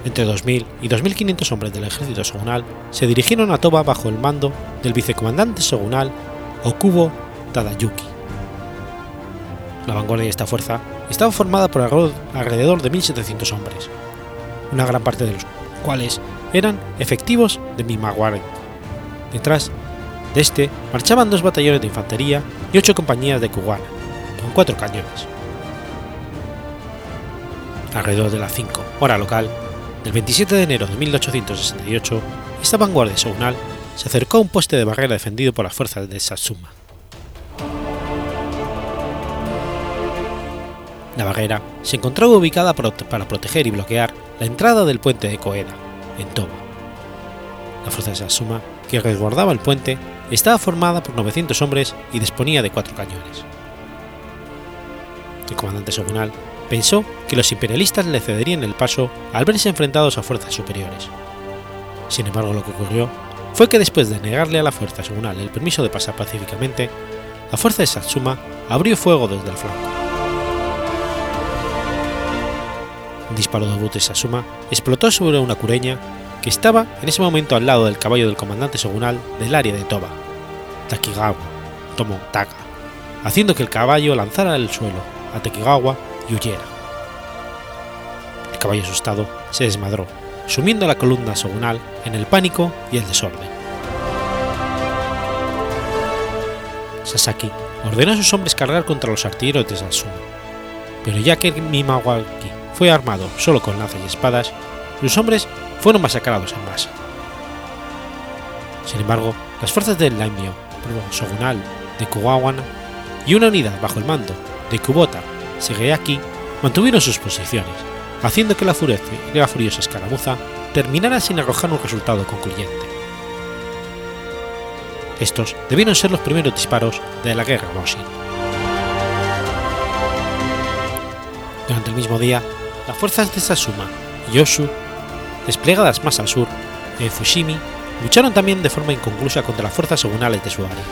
Entre 2.000 y 2.500 hombres del ejército shogunal se dirigieron a Toba bajo el mando del vicecomandante shogunal Okubo Tadayuki. La vanguardia de esta fuerza estaba formada por alrededor de 1.700 hombres, una gran parte de los cuales eran efectivos de Mimawari. Detrás de este marchaban dos batallones de infantería y ocho compañías de Kuwana, con cuatro cañones. Alrededor de las 5 hora local, del 27 de enero de 1868, esta vanguardia shogunal se acercó a un poste de barrera defendido por las fuerzas de Satsuma. La barrera se encontraba ubicada para proteger y bloquear la entrada del puente de Koeda, en Toba. La fuerza de Satsuma, que resguardaba el puente, estaba formada por 900 hombres y disponía de cuatro cañones. El comandante shogunal pensó que los imperialistas le cederían el paso al verse enfrentados a fuerzas superiores. Sin embargo, lo que ocurrió fue que después de negarle a la fuerza shogunal el permiso de pasar pacíficamente, la fuerza de Satsuma abrió fuego desde el flanco. Un disparo de obús de Satsuma explotó sobre una cureña que estaba en ese momento al lado del caballo del comandante shogunal del área de Toba, Takigawa Tomotaga, haciendo que el caballo lanzara al suelo a Takigawa y huyera. El caballo asustado se desmadró, sumiendo a la columna shogunal en el pánico y el desorden. Sasaki ordenó a sus hombres cargar contra los artilleros de Satsuma, pero ya que Mimawaki fue armado solo con lanzas y espadas, sus hombres fueron masacrados en masa. Sin embargo, las fuerzas del daimyo shogunal de Kuwawana y una unidad bajo el mando de Kubota Shigeaki mantuvieron sus posiciones, haciendo que la, la furiosa escaramuza terminara sin arrojar un resultado concluyente. Estos debieron ser los primeros disparos de la guerra Moshin. Durante el mismo día, las fuerzas de Sasuma y Yoshu, desplegadas más al sur, en Fushimi, lucharon también de forma inconclusa contra las fuerzas shogunales de su área.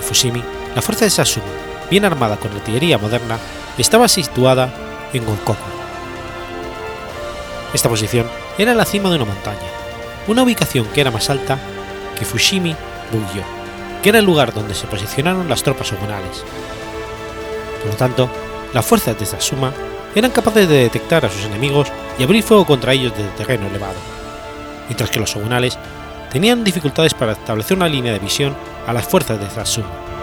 Fushimi, la fuerza de Sasuma, bien armada con artillería moderna, estaba situada en Gonkoku. Esta posición era la cima de una montaña, una ubicación que era más alta que Fushimi Bugyo, que era el lugar donde se posicionaron las tropas shogunales. Por lo tanto, las fuerzas de Sasuma eran capaces de detectar a sus enemigos y abrir fuego contra ellos desde terreno elevado, mientras que los shogunales tenían dificultades para establecer una línea de visión a las fuerzas de Sasuma.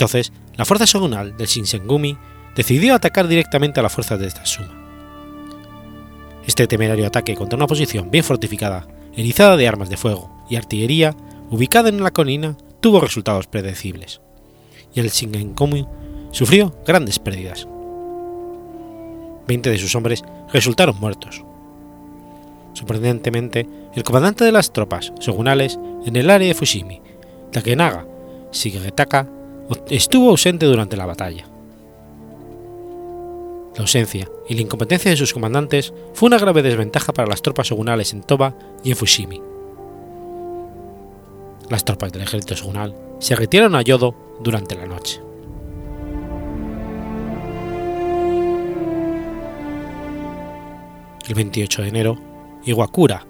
Entonces, la fuerza shogunal del Shinsengumi decidió atacar directamente a las fuerzas de Sasuma. Este temerario ataque contra una posición bien fortificada, erizada de armas de fuego y artillería, ubicada en la colina, tuvo resultados predecibles, y el Shinsengumi sufrió grandes pérdidas. Veinte de sus hombres resultaron muertos. Sorprendentemente, el comandante de las tropas shogunales en el área de Fushimi, Takenaga Shigetaka, estuvo ausente durante la batalla. La ausencia y la incompetencia de sus comandantes fue una grave desventaja para las tropas shogunales en Toba y en Fushimi. Las tropas del ejército shogunal se retiraron a Yodo durante la noche. El 28 de enero, Iwakura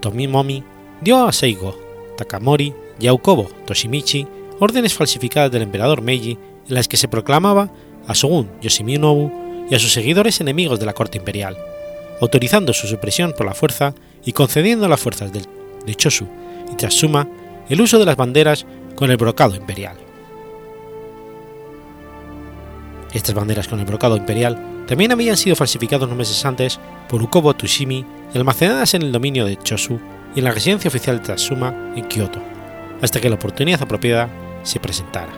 Tomimomi dio a Seigo, Takamori y a Ukobo Toshimichi órdenes falsificadas del emperador Meiji en las que se proclamaba a Shogun Yoshiminobu y a sus seguidores enemigos de la corte imperial, autorizando su supresión por la fuerza y concediendo a las fuerzas de Chosu y Tatsuma el uso de las banderas con el brocado imperial. Estas banderas con el brocado imperial también habían sido falsificadas unos meses antes por Ukobo Tsushimi y almacenadas en el dominio de Chosu y en la residencia oficial de Tatsuma en Kioto, hasta que la oportunidad apropiada se presentara.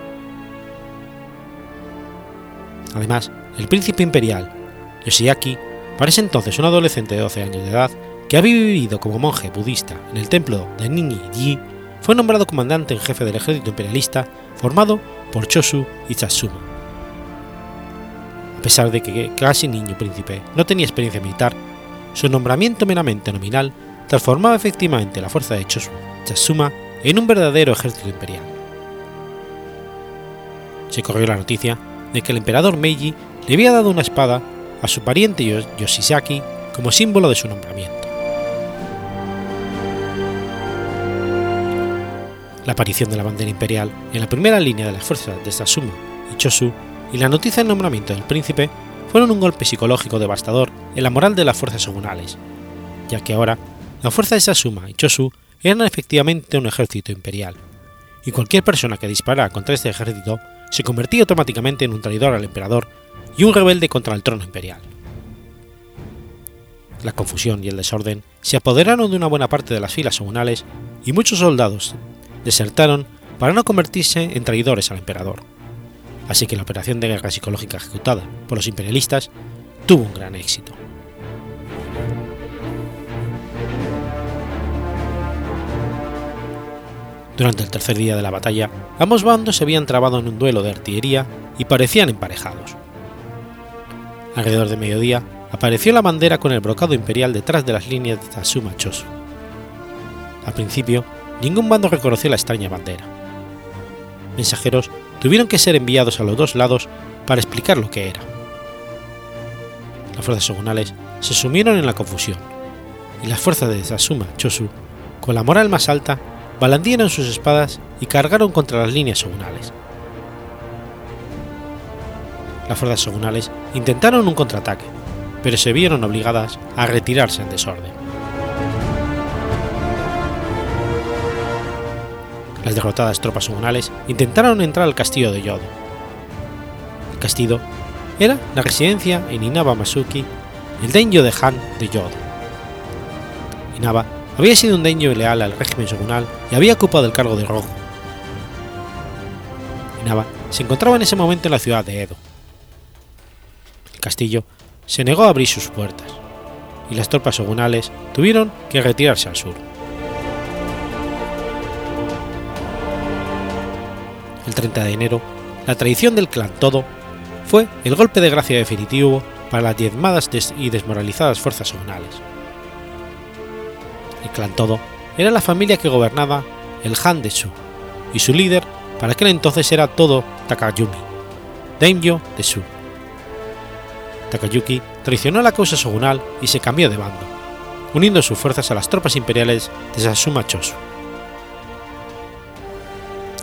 Además, el príncipe imperial, Yoshiaki, parece entonces un adolescente de 12 años de edad que había vivido como monje budista en el templo de Ninji-ji, fue nombrado comandante en jefe del ejército imperialista formado por Chosu y Tsatsuma. A pesar de que casi niño príncipe no tenía experiencia militar, su nombramiento meramente nominal transformaba efectivamente la fuerza de Chosu Tsatsuma en un verdadero ejército imperial. Se corrió la noticia de que el emperador Meiji le había dado una espada a su pariente Yoshisaki como símbolo de su nombramiento. La aparición de la bandera imperial en la primera línea de las fuerzas de Sasuma y Chosu y la noticia del nombramiento del príncipe fueron un golpe psicológico devastador en la moral de las fuerzas shogunales, ya que ahora la fuerza de Sasuma y Chosu eran efectivamente un ejército imperial, y cualquier persona que disparara contra este ejército se convertía automáticamente en un traidor al emperador y un rebelde contra el trono imperial. La confusión y el desorden se apoderaron de una buena parte de las filas shogunales y muchos soldados desertaron para no convertirse en traidores al emperador. Así que la operación de guerra psicológica ejecutada por los imperialistas tuvo un gran éxito. Durante el tercer día de la batalla, ambos bandos se habían trabado en un duelo de artillería y parecían emparejados. Alrededor de mediodía apareció la bandera con el brocado imperial detrás de las líneas de Tatsuma Chosu. Al principio, ningún bando reconoció la extraña bandera. Mensajeros tuvieron que ser enviados a los dos lados para explicar lo que era. Las fuerzas shogunales se sumieron en la confusión, y las fuerzas de Tatsuma Chosu, con la moral más alta, balandieron sus espadas y cargaron contra las líneas shogunales. Las fuerzas shogunales intentaron un contraataque, pero se vieron obligadas a retirarse en desorden. Las derrotadas tropas shogunales intentaron entrar al castillo de Yodo. El castillo era la residencia en Inaba Masuki el daimyo de Han de Yod. Inaba había sido un daimyo leal al régimen shogunal y había ocupado el cargo de Rojo. Inaba se encontraba en ese momento en la ciudad de Edo. El castillo se negó a abrir sus puertas, y las tropas shogunales tuvieron que retirarse al sur. El 30 de enero, la traición del clan Todo fue el golpe de gracia definitivo para las diezmadas y desmoralizadas fuerzas shogunales. El clan Todo era la familia que gobernaba el Han de Shu, y su líder para aquel entonces era Todo Takayumi, daimyo de Shu. Takayuki traicionó la causa shogunal y se cambió de bando, uniendo sus fuerzas a las tropas imperiales de Sasuma Chosu.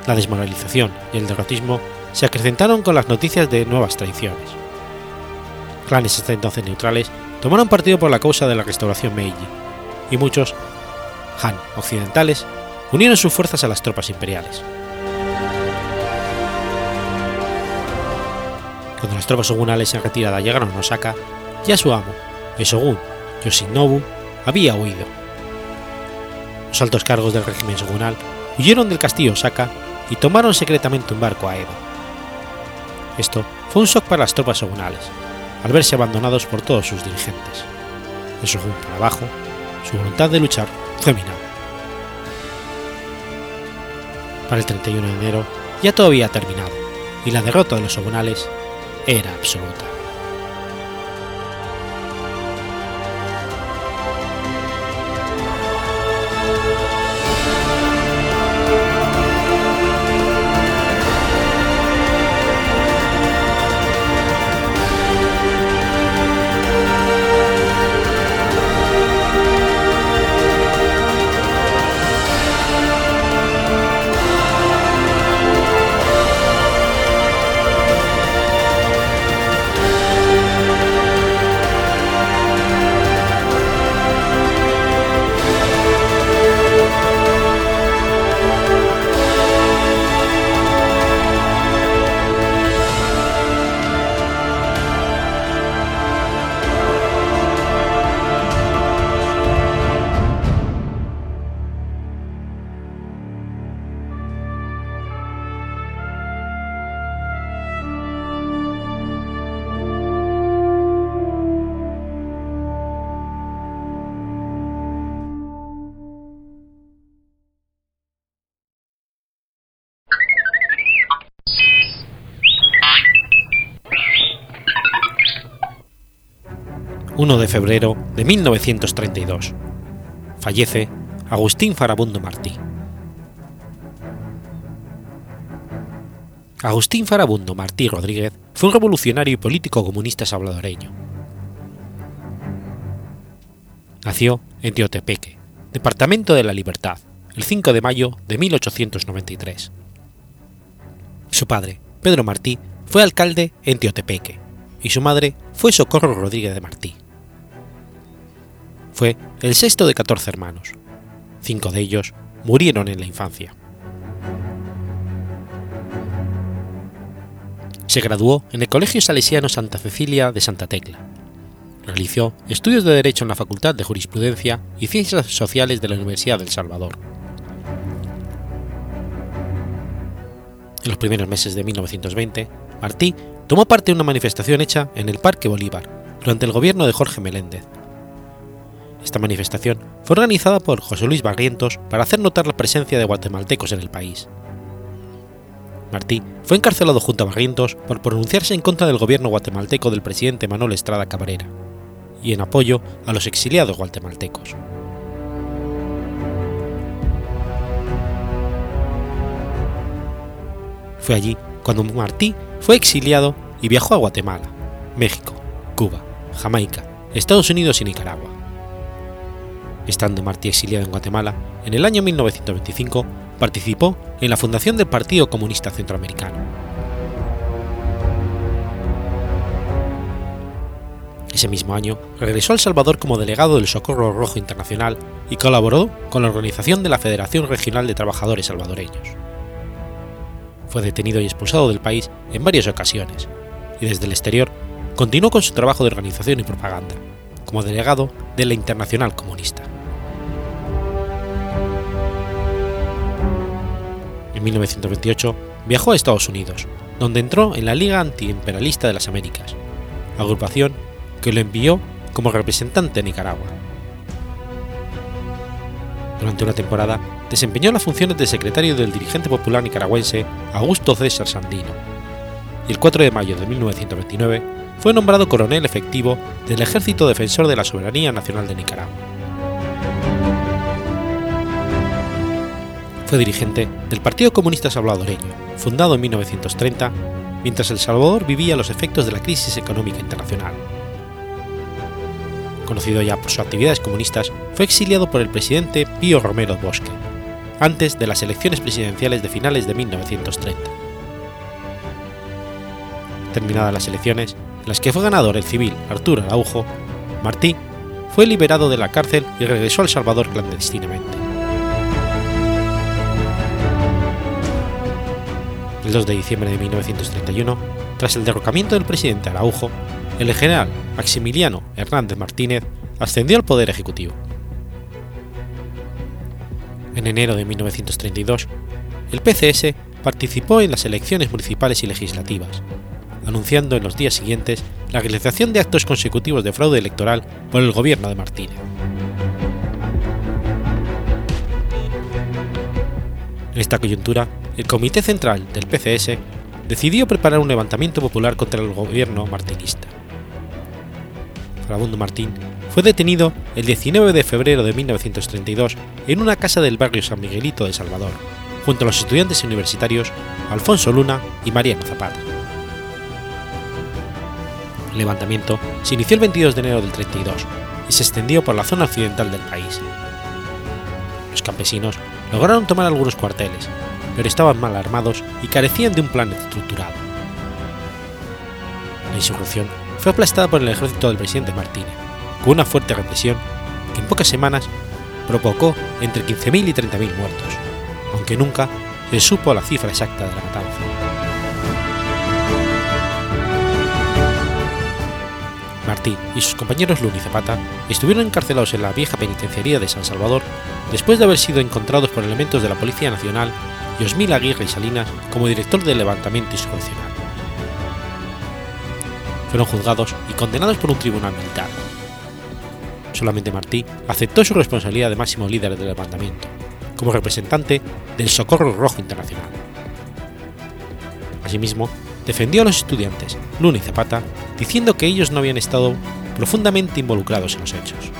La desmoralización y el derrotismo se acrecentaron con las noticias de nuevas traiciones. Clanes hasta entonces neutrales tomaron partido por la causa de la restauración Meiji, y muchos Han occidentales unieron sus fuerzas a las tropas imperiales. Cuando las tropas shogunales en retirada llegaron a Osaka, ya su amo, el shogun Yoshinobu, había huido. Los altos cargos del régimen shogunal huyeron del castillo Osaka y tomaron secretamente un barco a Edo. Esto fue un shock para las tropas shogunales, al verse abandonados por todos sus dirigentes. El shogun por abajo, su voluntad de luchar fue minada. Para el 31 de enero ya todo había terminado, y la derrota de los shogunales era absoluta. 1 de febrero de 1932. Fallece Agustín Farabundo Martí. Agustín Farabundo Martí Rodríguez fue un revolucionario y político comunista salvadoreño. Nació en Teotepeque, Departamento de la Libertad, el 5 de mayo de 1893. Su padre, Pedro Martí, fue alcalde en Teotepeque y su madre fue Socorro Rodríguez de Martí. Fue el sexto de 14 hermanos. Cinco de ellos murieron en la infancia. Se graduó en el Colegio Salesiano Santa Cecilia de Santa Tecla. Realizó estudios de Derecho en la Facultad de Jurisprudencia y Ciencias Sociales de la Universidad del Salvador. En los primeros meses de 1920, Martí tomó parte en una manifestación hecha en el Parque Bolívar durante el gobierno de Jorge Meléndez, esta manifestación fue organizada por José Luis Barrientos para hacer notar la presencia de guatemaltecos en el país. Martí fue encarcelado junto a Barrientos por pronunciarse en contra del gobierno guatemalteco del presidente Manuel Estrada Cabrera y en apoyo a los exiliados guatemaltecos. Fue allí cuando Martí fue exiliado y viajó a Guatemala, México, Cuba, Jamaica, Estados Unidos y Nicaragua estando Martí exiliado en Guatemala, en el año 1925 participó en la fundación del Partido Comunista Centroamericano. Ese mismo año regresó a El Salvador como delegado del Socorro Rojo Internacional y colaboró con la organización de la Federación Regional de Trabajadores Salvadoreños. Fue detenido y expulsado del país en varias ocasiones, y desde el exterior continuó con su trabajo de organización y propaganda, como delegado de la Internacional Comunista. En 1928 viajó a Estados Unidos, donde entró en la Liga Antiimperialista de las Américas, agrupación que lo envió como representante de Nicaragua. Durante una temporada desempeñó las funciones de secretario del dirigente popular nicaragüense Augusto César Sandino, y el 4 de mayo de 1929 fue nombrado coronel efectivo del Ejército Defensor de la Soberanía Nacional de Nicaragua. Fue dirigente del Partido Comunista Salvadoreño, fundado en 1930, mientras El Salvador vivía los efectos de la crisis económica internacional. Conocido ya por sus actividades comunistas, fue exiliado por el presidente Pío Romero Bosque, antes de las elecciones presidenciales de finales de 1930. Terminadas las elecciones, en las que fue ganador el civil Arturo Araujo, Martí fue liberado de la cárcel y regresó a El Salvador clandestinamente. El 2 de diciembre de 1931, tras el derrocamiento del presidente Araujo, el general Maximiliano Hernández Martínez ascendió al poder ejecutivo. En enero de 1932, el PCS participó en las elecciones municipales y legislativas, anunciando en los días siguientes la realización de actos consecutivos de fraude electoral por el gobierno de Martínez. En esta coyuntura, el Comité Central del PCS decidió preparar un levantamiento popular contra el gobierno martinista. Farabundo Martín fue detenido el 19 de febrero de 1932 en una casa del barrio San Miguelito de Salvador, junto a los estudiantes universitarios Alfonso Luna y Mariano Zapata. El levantamiento se inició el 22 de enero del 32 y se extendió por la zona occidental del país. Los campesinos lograron tomar algunos cuarteles, pero estaban mal armados y carecían de un plan estructurado. La insurrección fue aplastada por el ejército del presidente Martínez, con una fuerte represión que en pocas semanas provocó entre 15.000 y 30.000 muertos, aunque nunca se supo la cifra exacta de la matanza. Martí y sus compañeros Luna y Zapata estuvieron encarcelados en la vieja penitenciaría de San Salvador después de haber sido encontrados por elementos de la Policía Nacional y Aguirre y Salinas como director del levantamiento insurreccional. Fueron juzgados y condenados por un tribunal militar. Solamente Martí aceptó su responsabilidad de máximo líder del levantamiento, como representante del Socorro Rojo Internacional. Asimismo, defendió a los estudiantes, Luna y Zapata, diciendo que ellos no habían estado profundamente involucrados en los hechos.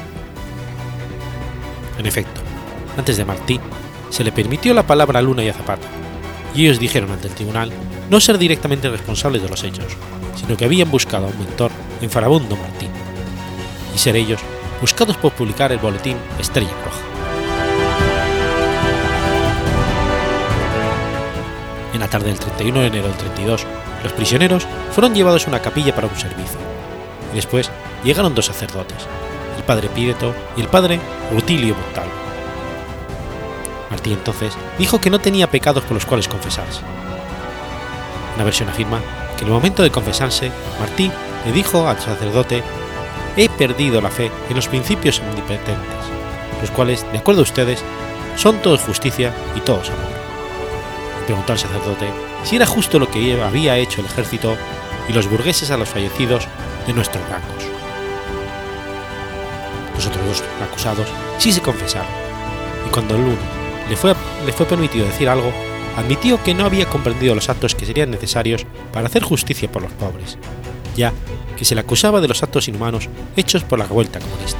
En efecto, antes de Martí, se le permitió la palabra a Luna y a Zapata, y ellos dijeron ante el tribunal no ser directamente responsables de los hechos, sino que habían buscado a un mentor en Farabundo Martín, y ser ellos buscados por publicar el boletín Estrella Roja. En la tarde del 31 de enero del 32, los prisioneros fueron llevados a una capilla para un servicio, y después llegaron dos sacerdotes, el padre Pireto y el padre Rutilio Montalvo. Martí entonces dijo que no tenía pecados por los cuales confesarse. Una versión afirma que en el momento de confesarse, Martí le dijo al sacerdote, he perdido la fe en los principios omnipotentes, los cuales, de acuerdo a ustedes, son todos justicia y todos amor. Y preguntó al sacerdote si era justo lo que había hecho el ejército y los burgueses a los fallecidos de nuestros rangos. Los otros dos acusados sí se confesaron, y cuando el uno le fue, le fue permitido decir algo, admitió que no había comprendido los actos que serían necesarios para hacer justicia por los pobres, ya que se le acusaba de los actos inhumanos hechos por la revuelta comunista.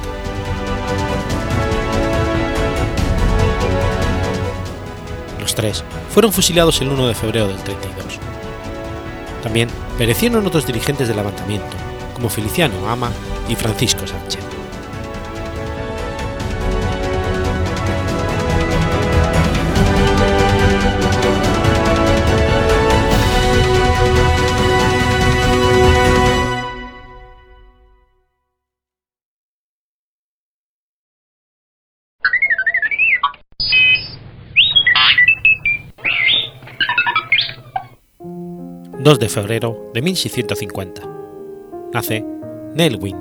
Los tres fueron fusilados el 1 de febrero del 32. También perecieron otros dirigentes del levantamiento, como Feliciano Ama y Francisco Sánchez. 2 de febrero de 1650. Nace Nell Wynn.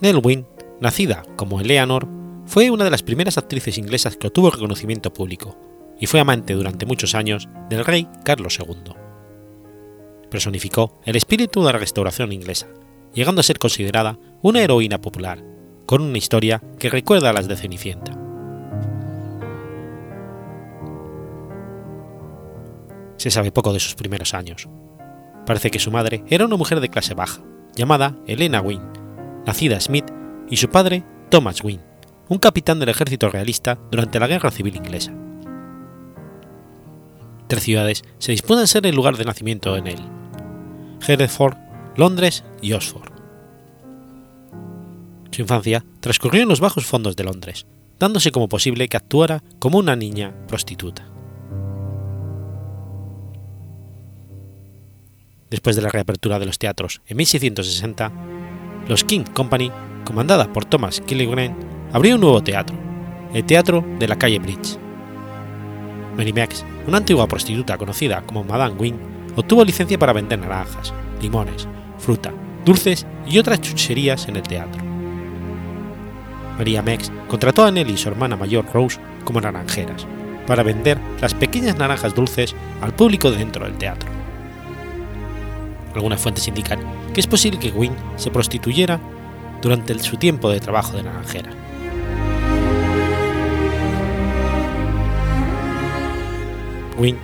Nell Wynn, nacida como Eleanor, fue una de las primeras actrices inglesas que obtuvo reconocimiento público y fue amante durante muchos años del rey Carlos II. Personificó el espíritu de la restauración inglesa, llegando a ser considerada una heroína popular, con una historia que recuerda a las de Cenicienta. Se sabe poco de sus primeros años. Parece que su madre era una mujer de clase baja, llamada Elena Wynne, nacida Smith, y su padre Thomas Wynne, un capitán del ejército realista durante la Guerra Civil Inglesa. Tres ciudades se disputan ser el lugar de nacimiento en él: Hereford, Londres y Oxford. Su infancia transcurrió en los bajos fondos de Londres, dándose como posible que actuara como una niña prostituta. Después de la reapertura de los teatros en 1660, los King Company, comandada por Thomas Killigrew, abrió un nuevo teatro, el Teatro de la Calle Bridge. Mary Max, una antigua prostituta conocida como Madame Wing, obtuvo licencia para vender naranjas, limones, fruta, dulces y otras chucherías en el teatro. María Mex contrató a Nelly y su hermana mayor Rose como naranjeras, para vender las pequeñas naranjas dulces al público dentro del teatro. Algunas fuentes indican que es posible que Wynne se prostituyera durante su tiempo de trabajo de naranjera. Wynne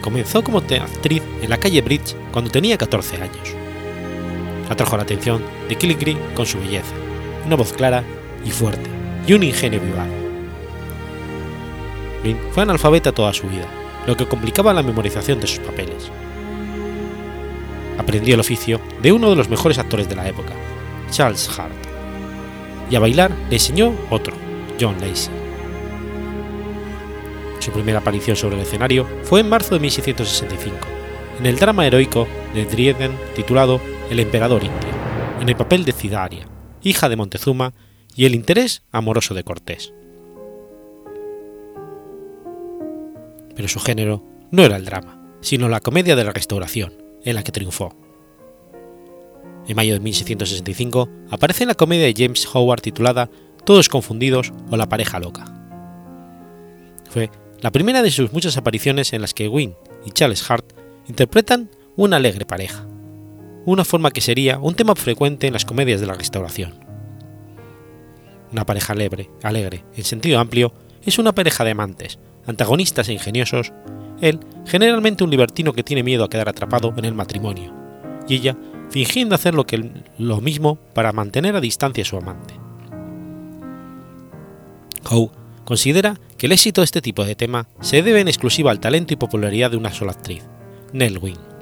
comenzó como actriz en la calle Bridge cuando tenía 14 años. Atrajo la atención de Killigrew con su belleza, una voz clara y fuerte y un ingenio vivaz. Wynne fue analfabeta toda su vida, lo que complicaba la memorización de sus papeles aprendió el oficio de uno de los mejores actores de la época, Charles Hart, y a bailar le enseñó otro, John Lacey. Su primera aparición sobre el escenario fue en marzo de 1665, en el drama heroico de Dryden titulado El emperador indio, en el papel de Cidaria, hija de Montezuma y el interés amoroso de Cortés. Pero su género no era el drama, sino la comedia de la restauración, en la que triunfó. En mayo de 1665 aparece en la comedia de James Howard titulada Todos confundidos o La pareja loca. Fue la primera de sus muchas apariciones en las que Wynne y Charles Hart interpretan una alegre pareja, una forma que sería un tema frecuente en las comedias de la Restauración. Una pareja alegre, alegre, en sentido amplio, es una pareja de amantes, antagonistas e ingeniosos él, generalmente un libertino que tiene miedo a quedar atrapado en el matrimonio, y ella fingiendo hacer lo, mismo para mantener a distancia a su amante. Howe considera que el éxito de este tipo de tema se debe en exclusiva al talento y popularidad de una sola actriz, Nell Wynne.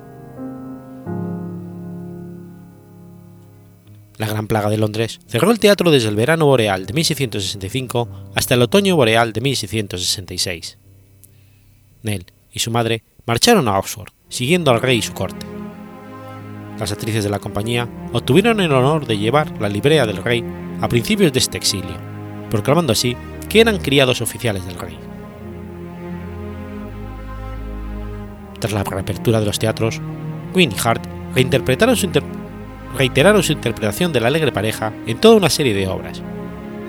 La Gran Plaga de Londres cerró el teatro desde el verano boreal de 1665 hasta el otoño boreal de 1666. Nell y su madre marcharon a Oxford, siguiendo al rey y su corte. Las actrices de la compañía obtuvieron el honor de llevar la librea del rey a principios de este exilio, proclamando así que eran criados oficiales del rey. Tras la reapertura de los teatros, Queen y Hart reiteraron su interpretación de la alegre pareja en toda una serie de obras,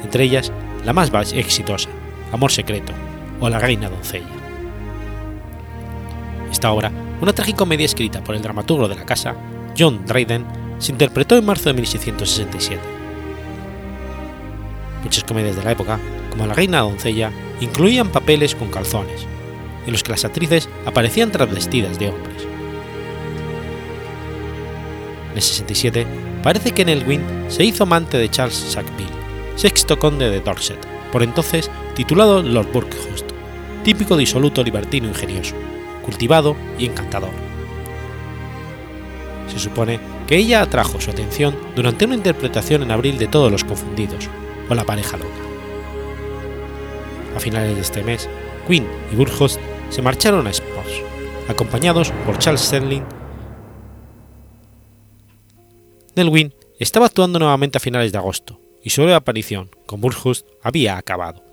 entre ellas la más exitosa, Amor Secreto, o La Reina Doncella. Esta obra, una tragicomedia escrita por el dramaturgo de la casa, John Dryden, se interpretó en marzo de 1667. Muchas comedias de la época, como La Reina Doncella, incluían papeles con calzones, en los que las actrices aparecían travestidas de hombres. En el 67, parece que Nell se hizo amante de Charles Sackville, sexto conde de Dorset, por entonces titulado Lord Buckhurst, típico disoluto libertino ingenioso cultivado y encantador. Se supone que ella atrajo su atención durante una interpretación en abril de Todos los Confundidos, o La pareja loca. A finales de este mes, Quinn y Burghost se marcharon a Spots, acompañados por Charles Sterling. Nelwyn estaba actuando nuevamente a finales de agosto, y su aparición con Burghost había acabado.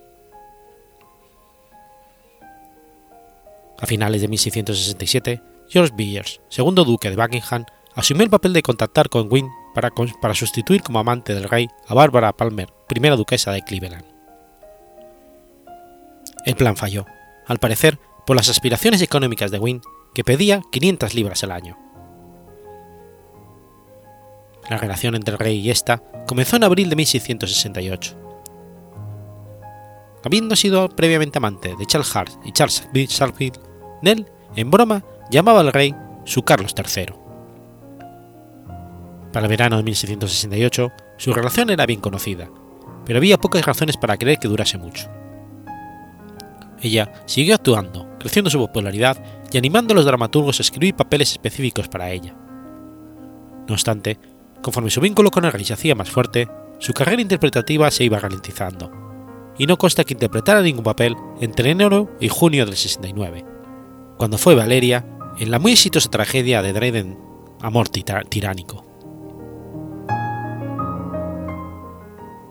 A finales de 1667, George Villiers, segundo duque de Buckingham, asumió el papel de contactar con Wynne para, para sustituir como amante del rey a Bárbara Palmer, primera duquesa de Cleveland. El plan falló, al parecer por las aspiraciones económicas de Wynne, que pedía 500 libras al año. La relación entre el rey y esta comenzó en abril de 1668. Habiendo sido previamente amante de Charles Hart y Charles Sarsfield, Nell, en broma, llamaba al rey su Carlos III. Para el verano de 1668, su relación era bien conocida, pero había pocas razones para creer que durase mucho. Ella siguió actuando, creciendo su popularidad y animando a los dramaturgos a escribir papeles específicos para ella. No obstante, conforme su vínculo con el rey se hacía más fuerte, su carrera interpretativa se iba ralentizando, y no consta que interpretara ningún papel entre enero y junio del 69, cuando fue Valeria en la muy exitosa tragedia de Dryden Amor tiránico.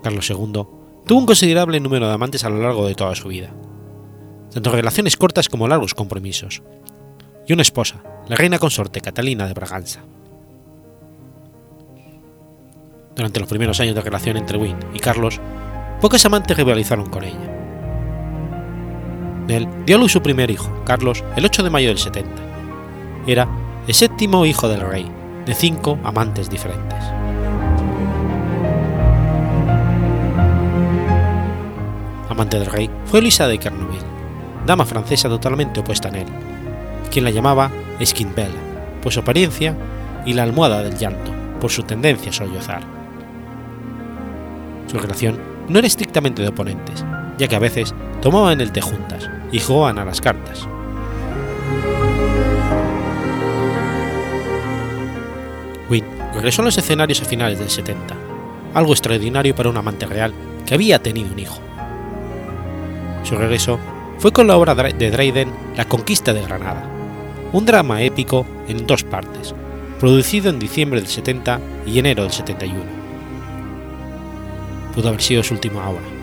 Carlos II tuvo un considerable número de amantes a lo largo de toda su vida, tanto relaciones cortas como largos compromisos, y una esposa, la reina consorte Catalina de Braganza. Durante los primeros años de relación entre Wynne y Carlos, pocos amantes rivalizaron con ella. Él dio a luz su primer hijo, Carlos, el 8 de mayo del 70. Era el séptimo hijo del rey, de cinco amantes diferentes. Amante del rey fue Luisa de Carnoville, dama francesa totalmente opuesta a él, quien la llamaba Esquinbella por su apariencia y la almohada del llanto por su tendencia a sollozar. Su relación no era estrictamente de oponentes, ya que a veces tomaban el té juntas y jugaban a las cartas. Wynne regresó a los escenarios a finales del 70, algo extraordinario para un amante real que había tenido un hijo. Su regreso fue con la obra de Dryden La conquista de Granada, un drama épico en dos partes, producido en diciembre del 70 y enero del 71 pudo haber sido su última obra.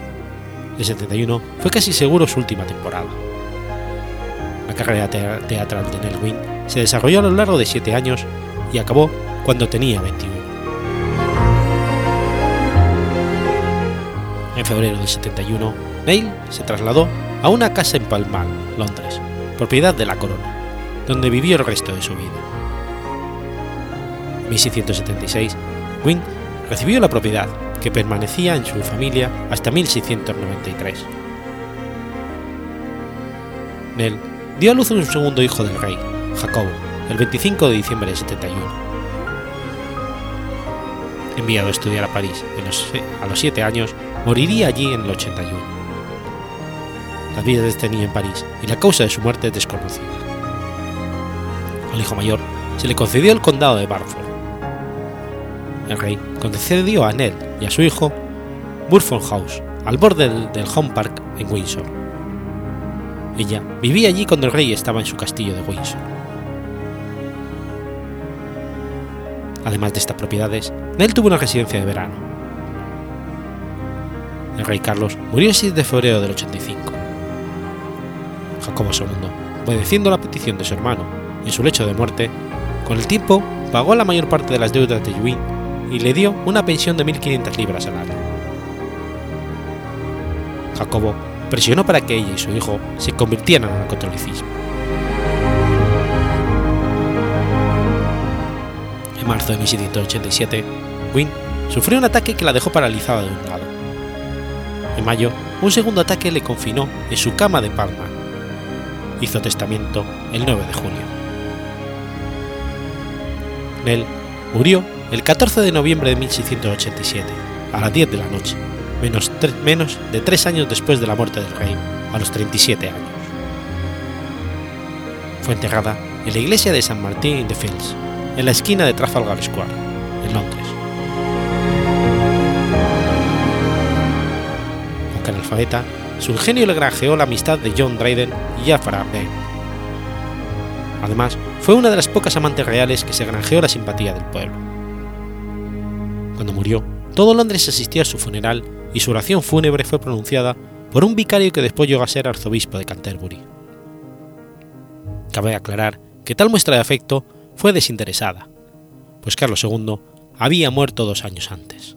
El 71 fue casi seguro su última temporada. La carrera teatral de Nell Wynne se desarrolló a lo largo de siete años y acabó cuando tenía 21. En febrero del 71, Neil se trasladó a una casa en Pall Mall, Londres, propiedad de la corona, donde vivió el resto de su vida. En 1676, Wynne recibió la propiedad que permanecía en su familia hasta 1693. Nell dio a luz a un segundo hijo del rey, Jacobo, el 25 de diciembre de 71. Enviado a estudiar a París a los 7 años, moriría allí en el 81. La vida de este niño en París y la causa de su muerte es desconocida. Al hijo mayor se le concedió el condado de Barford, el rey concedió a Nell y a su hijo Burford House, al borde del, Home Park en Windsor. Ella vivía allí cuando el rey estaba en su castillo de Windsor. Además de estas propiedades, Nell tuvo una residencia de verano. El rey Carlos murió el 6 de febrero del 85. Jacobo II, obedeciendo la petición de su hermano en su lecho de muerte, con el tiempo pagó la mayor parte de las deudas de Yuin y le dio una pensión de 1.500 libras al año. Jacobo presionó para que ella y su hijo se convirtieran al catolicismo. En marzo de 1787, Wynne sufrió un ataque que la dejó paralizada de un lado. En mayo, un segundo ataque le confinó en su cama de Palma. Hizo testamento el 9 de junio. Nell murió el 14 de noviembre de 1687, a las 10 de la noche, menos, menos de tres años después de la muerte del rey, a los 37 años. Fue enterrada en la iglesia de San Martín in the Fields, en la esquina de Trafalgar Square, en Londres. Aunque analfabeta, su ingenio le granjeó la amistad de John Dryden y Jafar Beg. Además, fue una de las pocas amantes reales que se granjeó la simpatía del pueblo. Cuando murió, todo Londres asistió a su funeral y su oración fúnebre fue pronunciada por un vicario que después llegó a ser arzobispo de Canterbury. Cabe aclarar que tal muestra de afecto fue desinteresada, pues Carlos II había muerto dos años antes.